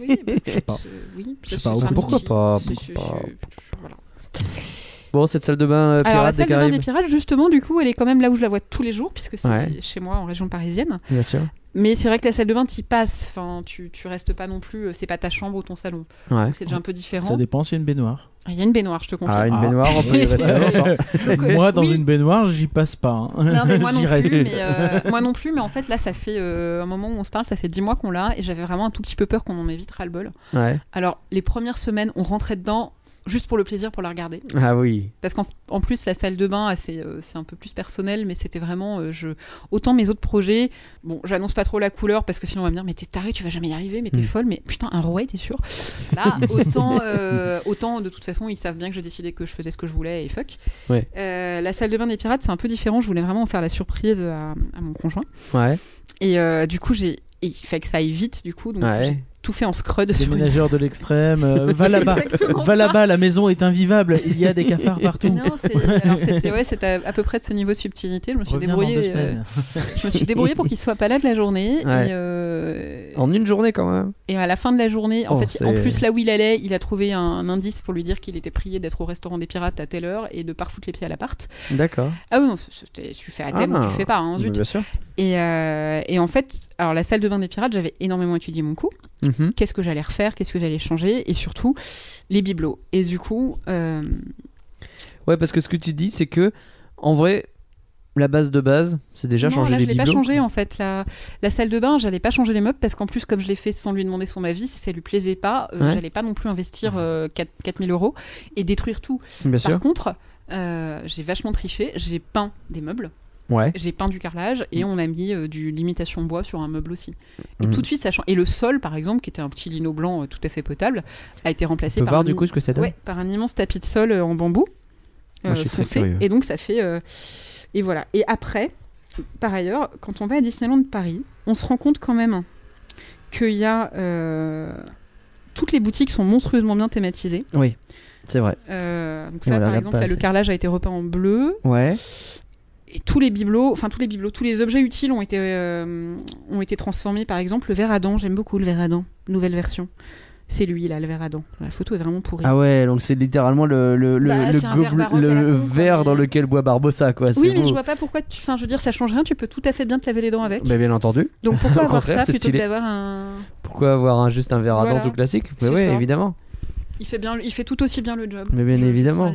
Speaker 4: oui, bah, (laughs)
Speaker 1: Je sais pas.
Speaker 4: euh, oui,
Speaker 1: Je sais pas,
Speaker 2: pourquoi pas, pourquoi pas.
Speaker 4: voilà.
Speaker 2: Bon, cette salle de bain euh,
Speaker 4: Alors la
Speaker 2: pirate des
Speaker 4: salle de bain des pirates, justement, du coup, elle est quand même là où je la vois tous les jours, puisque c'est
Speaker 2: Ouais.
Speaker 4: chez moi en région parisienne.
Speaker 2: Bien sûr.
Speaker 4: Mais c'est vrai que la salle de bain, t'y passes. Enfin, tu, tu restes pas non plus. euh, C'est pas ta chambre ou ton salon.
Speaker 2: Ouais.
Speaker 4: Donc c'est déjà un peu différent.
Speaker 1: Ça dépend s'il y a une baignoire.
Speaker 4: Ah, Il y a une baignoire, je te confirme.
Speaker 2: Ah, une
Speaker 1: Ah.
Speaker 2: baignoire, on peut y rester
Speaker 4: Ouais. (laughs)
Speaker 2: longtemps.
Speaker 4: Donc, euh,
Speaker 1: Moi, dans
Speaker 4: oui.
Speaker 1: une baignoire, j'y passe pas. hein.
Speaker 4: Non, mais moi (laughs) non plus. Mais, euh, moi non plus. Mais en fait, là, ça fait euh, un moment où on se parle, ça fait 10 mois qu'on l'a, et j'avais vraiment un tout petit peu peur qu'on en ait vite ras le bol.
Speaker 2: Ouais.
Speaker 4: Alors, les premières semaines, on rentrait dedans juste pour le plaisir, pour la regarder.
Speaker 2: Ah oui.
Speaker 4: Parce qu'en en plus, la salle de bain, c'est euh, un peu plus personnel, mais c'était vraiment. euh, je... Autant mes autres projets, bon, j'annonce pas trop la couleur parce que sinon on va me dire, mais t'es taré, tu vas jamais y arriver, mais t'es
Speaker 2: Mm.
Speaker 4: folle, mais putain, un rouet, t'es sûr? Là, (laughs) autant, euh, autant de toute façon, ils savent bien que j'ai décidé que je faisais ce que je voulais et fuck.
Speaker 2: Ouais.
Speaker 4: Euh, la salle de bain des pirates, c'est un peu différent, je voulais vraiment en faire la surprise à, à mon conjoint.
Speaker 2: Ouais.
Speaker 4: Et du coup, j'ai. et Il fait que ça aille vite, du coup, donc
Speaker 2: Ouais.
Speaker 4: Tout fait en scrud sur une-
Speaker 1: Déménageur de l'extrême, euh, va (laughs) là-bas. Va là-bas, la maison est invivable, il y a des cafards partout.
Speaker 4: Non, c'était ouais, à, à peu près de ce niveau de subtilité. Je me suis
Speaker 1: Reviens
Speaker 4: débrouillée. euh, je me suis débrouillée pour qu'il soit pas là de la journée.
Speaker 2: Ouais.
Speaker 4: Et, euh,
Speaker 2: En une journée quand même.
Speaker 4: et à la fin de la journée, en
Speaker 2: Oh,
Speaker 4: fait, en plus là où il allait, il a trouvé un, un indice pour lui dire qu'il était prié d'être au restaurant des pirates à telle heure et de pas foutre les pieds à l'appart.
Speaker 2: D'accord.
Speaker 4: Ah oui, non, tu fais à thème
Speaker 2: Ah.
Speaker 4: ou tu fais pas, hein, zut.
Speaker 2: Bien sûr.
Speaker 4: Et, euh, et en fait, alors la salle de bain des pirates, j'avais énormément étudié mon coup.
Speaker 2: Mhm.
Speaker 4: Qu'est-ce que j'allais refaire, qu'est-ce que j'allais changer, et surtout les bibelots. Et du coup, euh,
Speaker 2: Ouais, parce que ce que tu dis, c'est que en vrai, la base de base, c'est déjà
Speaker 4: non,
Speaker 2: changer
Speaker 4: là,
Speaker 2: les
Speaker 4: je l'ai pas
Speaker 2: bibelots.
Speaker 4: changé en fait. La, la salle de bain, j'allais pas changer les meubles parce qu'en plus, comme je l'ai fait sans lui demander son avis, si ça lui plaisait pas, euh,
Speaker 2: Ouais.
Speaker 4: j'allais pas non plus investir euh, 4 4000 euros et détruire tout.
Speaker 2: Bien
Speaker 4: Par
Speaker 2: sûr.
Speaker 4: contre, euh, j'ai vachement triché, j'ai peint des meubles.
Speaker 2: Ouais.
Speaker 4: j'ai peint du carrelage et on a mis euh, du l'imitation bois sur un meuble aussi. Et
Speaker 2: Mhm.
Speaker 4: tout de suite, ça change. Et le sol, par exemple, qui était un petit lino blanc euh, tout à fait potable, a été remplacé
Speaker 2: On peut
Speaker 4: par
Speaker 2: voir
Speaker 4: un
Speaker 2: du coup ce que ça donne
Speaker 4: Ouais, par un immense tapis de sol euh, en bambou.
Speaker 2: Moi, je suis très
Speaker 4: foncé. Et donc ça fait. euh, Et voilà. Et après, par ailleurs, quand on va à Disneyland Paris, on se rend compte quand même qu'il y a. euh, Toutes les boutiques sont monstrueusement bien thématisées.
Speaker 2: Oui, c'est vrai.
Speaker 4: Euh, donc ça, par exemple, là, le carrelage a été repeint en bleu.
Speaker 2: Ouais.
Speaker 4: Et tous les bibelots, enfin tous les bibelots, tous les objets utiles ont été, euh, ont été transformés. Par exemple, le verre à dents, j'aime beaucoup le verre à dents, nouvelle version. C'est lui là, le verre à dents. La photo est vraiment pourrie.
Speaker 2: Ah ouais, donc c'est littéralement le, le, le,
Speaker 4: Bah,
Speaker 2: le
Speaker 4: verre baroque
Speaker 2: le dans
Speaker 4: mais-
Speaker 2: lequel boit Barbossa, quoi.
Speaker 4: oui, mais
Speaker 2: beau.
Speaker 4: je vois pas pourquoi tu. Enfin, je veux dire, ça change rien. Tu peux tout à fait bien te laver les dents avec.
Speaker 2: Bah, bien entendu.
Speaker 4: Donc pourquoi (laughs) avoir ça plutôt
Speaker 2: stylé.
Speaker 4: que d'avoir un.
Speaker 2: Pourquoi avoir un, juste un verre à
Speaker 4: Voilà.
Speaker 2: dents tout classique? Mais ouais,
Speaker 4: ça.
Speaker 2: évidemment.
Speaker 4: Il fait bien, il fait tout aussi bien le job.
Speaker 2: Mais bien évidemment.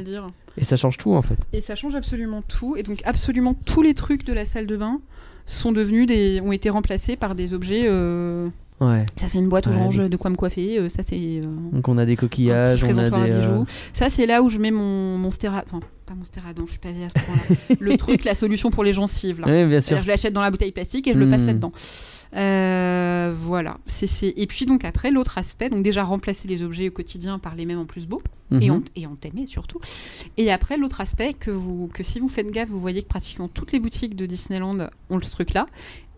Speaker 2: Et ça change tout en fait.
Speaker 4: Et ça change absolument tout. Et donc absolument tous les trucs de la salle de bain sont devenus des, ont été remplacés par des objets. euh,
Speaker 2: Ouais.
Speaker 4: Ça c'est une boîte
Speaker 2: Ouais,
Speaker 4: orange
Speaker 2: des-
Speaker 4: de quoi me coiffer. euh, Ça c'est euh,
Speaker 2: Donc on a des coquillages, on a des.
Speaker 4: à
Speaker 2: euh.
Speaker 4: Ça c'est là où je mets mon mon stéra... Enfin pas mon stéradon, je suis pas vieille à ce point-là. le (laughs) truc, la solution pour les gencives là.
Speaker 2: Bien sûr.
Speaker 4: Je l'achète dans la bouteille plastique et je le passe
Speaker 2: Hmm.
Speaker 4: là-dedans. Euh, voilà. C'est, c'est- Et puis donc après, l'autre aspect, donc déjà remplacer les objets au quotidien par les mêmes en plus beaux et,
Speaker 2: Mhm.
Speaker 4: en, et en surtout. Et après, l'autre aspect, que, vous, que si vous faites gaffe, vous voyez que pratiquement toutes les boutiques de Disneyland ont ce truc-là,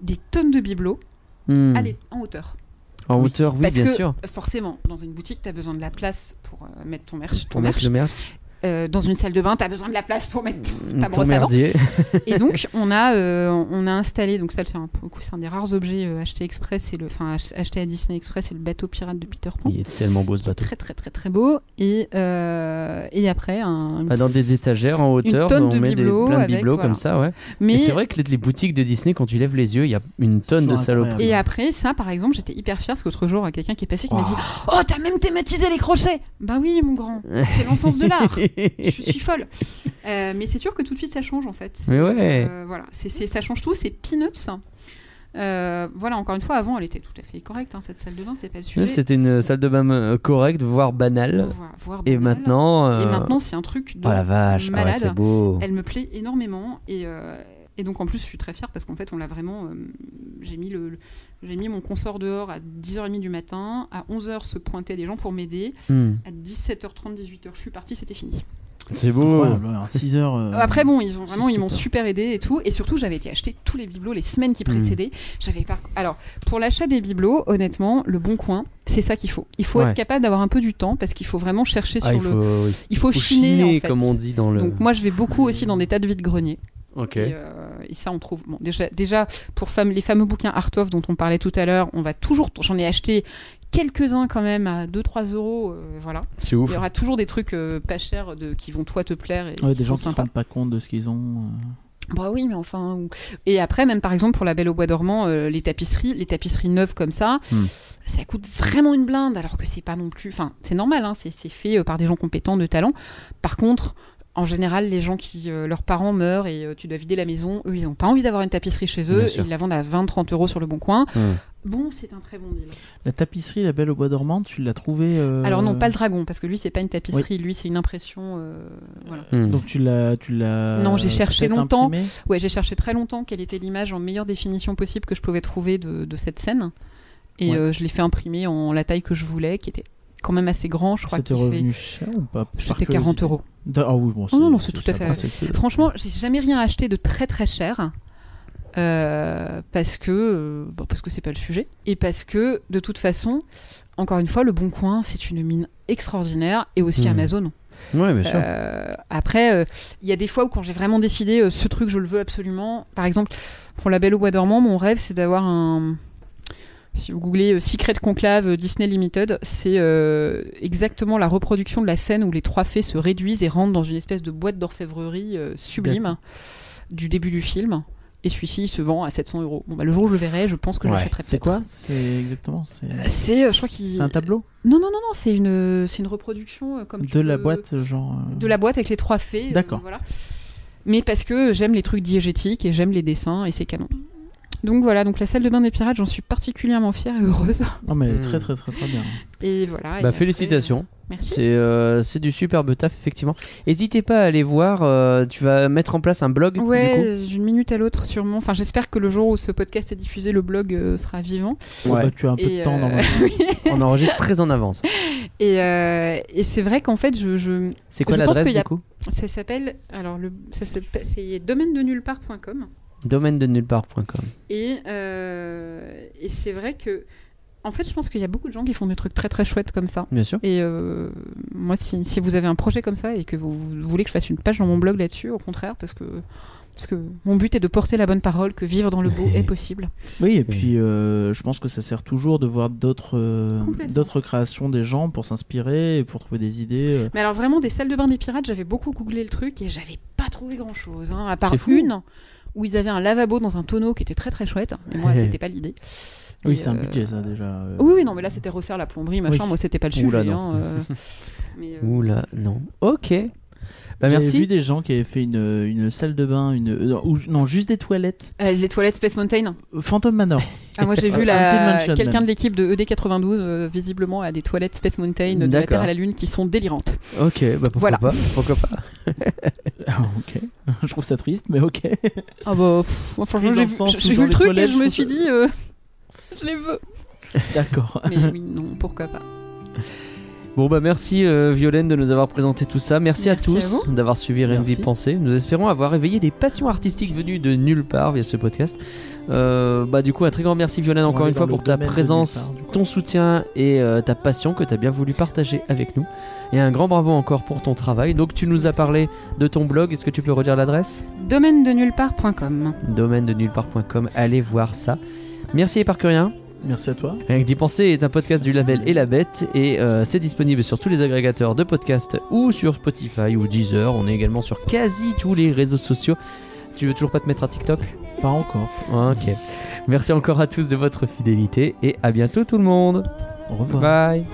Speaker 4: des tonnes de bibelots
Speaker 2: Hmm.
Speaker 4: allez, en hauteur.
Speaker 2: En hauteur, oui,
Speaker 4: Parce
Speaker 2: bien
Speaker 4: que
Speaker 2: sûr.
Speaker 4: forcément, dans une boutique, tu as besoin de la place pour euh, mettre ton merch. Ton
Speaker 2: Pour mettre
Speaker 4: merch.
Speaker 2: le merch.
Speaker 4: Euh, dans une salle de bain, tu as besoin de la place pour mettre ta
Speaker 2: Ton
Speaker 4: brosse à dents. (laughs) Et donc, (laughs) on a, euh, on a installé, donc ça, c'est un, pour le coup, c'est un des rares objets euh, achetés express, c'est le, enfin, ach- acheté à Disney Express, c'est le bateau pirate de Peter Pan.
Speaker 2: Il est tellement beau ce bateau.
Speaker 4: Très, très, très, très beau. Et, euh, et après, un. une-
Speaker 2: Bah, dans des étagères en hauteur,
Speaker 4: tonne
Speaker 2: on
Speaker 4: de
Speaker 2: met des, plein de
Speaker 4: avec,
Speaker 2: bibelots
Speaker 4: voilà.
Speaker 2: comme ça, ouais.
Speaker 4: Mais.
Speaker 2: Et c'est vrai que les, les boutiques de Disney, quand tu lèves les yeux, il y a une tonne de saloperies.
Speaker 4: Et après, ça, par exemple, j'étais hyper fière parce qu'autre jour, quelqu'un qui est passé qui m'a dit Oh, t'as même thématisé les crochets Bah oui, mon grand. C'est l'enfance de l'art. (laughs) Je suis folle. (laughs) Euh, mais c'est sûr que tout de suite, ça change en fait.
Speaker 2: Mais ouais.
Speaker 4: Euh, voilà, ça change tout, c'est peanuts. Euh, voilà, encore une fois, avant, elle était tout à fait correcte, hein, cette salle de bain, c'est pas le sujet.
Speaker 2: C'était une salle de bain correcte, voire banale.
Speaker 4: Voire- voire
Speaker 2: Et
Speaker 4: banale.
Speaker 2: maintenant. euh,
Speaker 4: Et maintenant, c'est un truc de
Speaker 2: Oh la vache, ah ouais,
Speaker 4: malade.
Speaker 2: c'est beau.
Speaker 4: Elle me plaît énormément et, et donc en plus, je suis très fière parce qu'en fait, on l'a vraiment. euh, j'ai mis le, le- j'ai mis mon consort dehors à 10h30 du matin. À 11h se pointaient des gens pour m'aider.
Speaker 2: Hmm.
Speaker 4: À 17h30, 18h, je suis partie, c'était fini.
Speaker 2: C'est beau.
Speaker 1: Ouais, 6 heures. euh,
Speaker 4: Après bon, ils ont vraiment ils m'ont
Speaker 1: super.
Speaker 4: aidé et tout et surtout j'avais été acheter tous les bibelots les semaines qui
Speaker 2: Hmm.
Speaker 4: précédaient. J'avais Alors, pour l'achat des bibelots, honnêtement, le bon coin, c'est ça qu'il faut. Il faut
Speaker 2: Ouais.
Speaker 4: être capable d'avoir un peu du temps parce qu'il faut vraiment chercher
Speaker 2: Ah,
Speaker 4: sur
Speaker 2: il
Speaker 4: le
Speaker 2: faut, oui.
Speaker 4: il faut,
Speaker 2: Faut
Speaker 4: chiner, en fait.
Speaker 2: comme on dit dans le.
Speaker 4: Donc moi je vais beaucoup aussi dans des tas de vides-greniers. Et, euh, et ça, on trouve. Bon, déjà, déjà pour fam- les fameux bouquins Art of dont on parlait tout à l'heure, on va toujours. J'en ai acheté quelques-uns quand même à 2-3 euros. euh, voilà.
Speaker 2: C'est
Speaker 4: Il
Speaker 2: ouf.
Speaker 4: y aura toujours des trucs euh, pas chers de, qui vont toi te plaire et
Speaker 1: ouais,
Speaker 4: qui
Speaker 1: des gens qui se
Speaker 4: sympas.
Speaker 1: rendent pas compte de ce qu'ils ont. euh.
Speaker 4: Bah oui, mais enfin. ou- Et après, même par exemple pour la Belle au Bois dormant, euh, les tapisseries, les tapisseries neuves comme ça.
Speaker 2: Hmm.
Speaker 4: Ça coûte vraiment une blinde, alors que c'est pas non plus. Enfin, c'est normal, hein, c'est fait euh, par des gens compétents, de talent. Par contre, en général, les gens qui. euh, leurs parents meurent et euh, tu dois vider la maison, eux, ils n'ont pas envie d'avoir une tapisserie chez eux,
Speaker 2: sûr.
Speaker 4: ils la vendent à 20-30 euros sur le bon coin.
Speaker 2: Hmm.
Speaker 4: Bon, c'est un très bon deal.
Speaker 1: La tapisserie La Belle au Bois dormant, tu l'as trouvée. euh,
Speaker 4: Alors, non, pas le dragon, parce que lui, c'est pas une tapisserie, lui, c'est une impression. euh, voilà.
Speaker 2: Hmm.
Speaker 1: Donc tu l'as, tu l'as.
Speaker 4: Non, j'ai cherché longtemps. Ouais, j'ai cherché très longtemps quelle était l'image en meilleure définition possible que je pouvais trouver de, de cette scène. Et
Speaker 1: Ouais.
Speaker 4: euh, je l'ai fait imprimer en la taille que je voulais, qui était quand même assez grand, je crois.
Speaker 1: C'était
Speaker 4: fait-
Speaker 1: revenu cher ou pas?
Speaker 4: C'était
Speaker 1: curiosité
Speaker 4: 40 euros.
Speaker 1: Ah oui, bon,
Speaker 4: non, non, c'est tout à fait-
Speaker 1: c'est-
Speaker 4: Franchement, j'ai jamais rien acheté de très très cher. euh, parce que euh, bon, parce que c'est pas le sujet et parce que de toute façon encore une fois le bon coin c'est une mine extraordinaire et aussi
Speaker 2: Mhm.
Speaker 4: Amazon
Speaker 2: Ouais, bien sûr.
Speaker 4: Euh, après, euh, il y a des fois où quand j'ai vraiment décidé euh, ce truc, je le veux absolument. Par exemple, pour La Belle au Bois dormant, mon rêve, c'est d'avoir un. Si vous googlez euh, Secret Conclave euh, Disney Limited, c'est euh, exactement la reproduction de la scène où les trois fées se réduisent et rentrent dans une espèce de boîte d'orfèvrerie euh, sublime du début du film. Et celui-ci il se vend à 700 euros. Bon, bah, le jour où je le verrai, je pense que
Speaker 2: Ouais.
Speaker 4: j'achèterai
Speaker 1: C'est
Speaker 4: peut-être.
Speaker 1: quoi C'est exactement. C'est
Speaker 4: C'est, euh, je crois qu'il.
Speaker 1: c'est un tableau
Speaker 4: Non, non, non, non, c'est une, c'est une reproduction euh, comme tu
Speaker 1: de la
Speaker 4: peux-
Speaker 1: boîte, genre. euh,
Speaker 4: de la boîte avec les trois fées. euh,
Speaker 1: D'accord.
Speaker 4: voilà. Mais parce que j'aime les trucs diégétiques et j'aime les dessins et c'est canon. Donc voilà, donc la salle de bain des pirates, j'en suis particulièrement fière et heureuse.
Speaker 1: Non, mais
Speaker 2: Hmm.
Speaker 1: très, très, très, très bien.
Speaker 4: Et voilà. et
Speaker 2: Bah,
Speaker 4: après,
Speaker 2: félicitations.
Speaker 4: Merci.
Speaker 2: C'est euh, c'est du superbe taf, effectivement. N'hésitez pas à aller voir. euh, tu vas mettre en place un blog, du.
Speaker 4: Ouais, d'une minute à l'autre sûrement. Enfin, j'espère que le jour où ce podcast est diffusé, le blog euh, sera vivant.
Speaker 2: Ouais.
Speaker 1: Bah, tu as un peu
Speaker 4: Et,
Speaker 1: de temps
Speaker 4: euh,
Speaker 1: normalement. (laughs)
Speaker 2: On enregistre très en avance. (laughs)
Speaker 4: Et, euh, et c'est vrai qu'en fait, je, je-
Speaker 2: C'est quoi
Speaker 4: Je pense
Speaker 2: l'adresse,
Speaker 4: qu'il y a-
Speaker 2: du coup?
Speaker 4: Ça s'appelle alors le ça s'appelle- c'est domaine de nulle part.com
Speaker 2: Domaine de nullepart.com.
Speaker 4: et euh, et c'est vrai que en fait, je pense qu'il y a beaucoup de gens qui font des trucs très très chouettes comme ça.
Speaker 2: Bien sûr.
Speaker 4: Et euh, moi, si, si vous avez un projet comme ça et que vous, vous voulez que je fasse une page dans mon blog là-dessus, au contraire, parce que parce que mon but est de porter la bonne parole, que vivre dans le beau (laughs) est possible.
Speaker 1: Oui, et puis euh, je pense que ça sert toujours de voir d'autres euh, créations des gens pour s'inspirer et pour trouver des idées. euh.
Speaker 4: Mais alors vraiment des salles de bain des pirates, j'avais beaucoup googlé le truc et j'avais pas trouvé grand chose, à part
Speaker 2: fou.
Speaker 4: Où ils avaient un lavabo dans un tonneau qui était très très chouette. Mais moi, (laughs) c'était pas l'idée.
Speaker 1: Oui, c'est un
Speaker 4: euh,
Speaker 1: budget ça déjà. euh.
Speaker 4: Oui, oui, non, mais là c'était refaire la plomberie, machin.
Speaker 1: Oui.
Speaker 4: Moi, c'était pas le
Speaker 2: Oula,
Speaker 4: sujet.
Speaker 2: non.
Speaker 4: hein, euh. (laughs) Mais, euh,
Speaker 2: Oula, non. Ok. Bah, merci.
Speaker 1: vu des gens qui avaient fait une, une salle de bain, une euh, ou- non juste des toilettes.
Speaker 4: euh, les toilettes Space Mountain.
Speaker 1: Phantom Manor.
Speaker 4: Ah, moi j'ai (laughs) vu la...
Speaker 1: Mansion,
Speaker 4: quelqu'un de l'équipe de ED92 euh, visiblement à des toilettes Space Mountain de la. Terre à la Lune qui sont délirantes.
Speaker 2: Ok, bah pourquoi
Speaker 4: Voilà.
Speaker 2: pas Pourquoi pas
Speaker 1: Ah, ok. (laughs) Je trouve ça triste, mais ok.
Speaker 4: Ah bah, pff, moi, franchement,
Speaker 1: Triste dans
Speaker 4: j'ai vu, le truc et je me suis
Speaker 1: ça-
Speaker 4: dit, euh, (laughs) je les veux.
Speaker 1: D'accord.
Speaker 4: Mais oui, non, pourquoi pas.
Speaker 2: Bon bah merci euh, Violaine de nous avoir présenté tout ça. Merci, à
Speaker 4: Merci à
Speaker 2: tous d'avoir suivi Rien que d'y
Speaker 1: Merci.
Speaker 2: penser. Nous espérons avoir éveillé des passions artistiques venues de nulle part via ce podcast. Euh, bah du coup un très grand merci Violaine
Speaker 1: On
Speaker 2: encore une fois pour ta présence,
Speaker 1: part,
Speaker 2: ton soutien et euh, ta passion que tu as bien voulu partager avec nous. Et un grand bravo encore pour ton travail. Donc tu nous as parlé de ton blog. Est-ce que tu peux redire l'adresse?
Speaker 4: Domaine de nulle part.com.
Speaker 2: Domaine de nullepart.com. Allez voir ça. Merci les parcuriens.
Speaker 1: Merci à toi.
Speaker 2: Rien que d'y penser est un podcast du label Et la Bête et euh, c'est disponible sur tous les agrégateurs de podcasts ou sur Spotify ou Deezer. On est également sur quasi tous les réseaux sociaux. Tu veux toujours pas te mettre à TikTok?
Speaker 1: Pas encore.
Speaker 2: Ok. Merci encore à tous de votre fidélité et à bientôt tout le monde.
Speaker 1: Au revoir.
Speaker 2: Bye.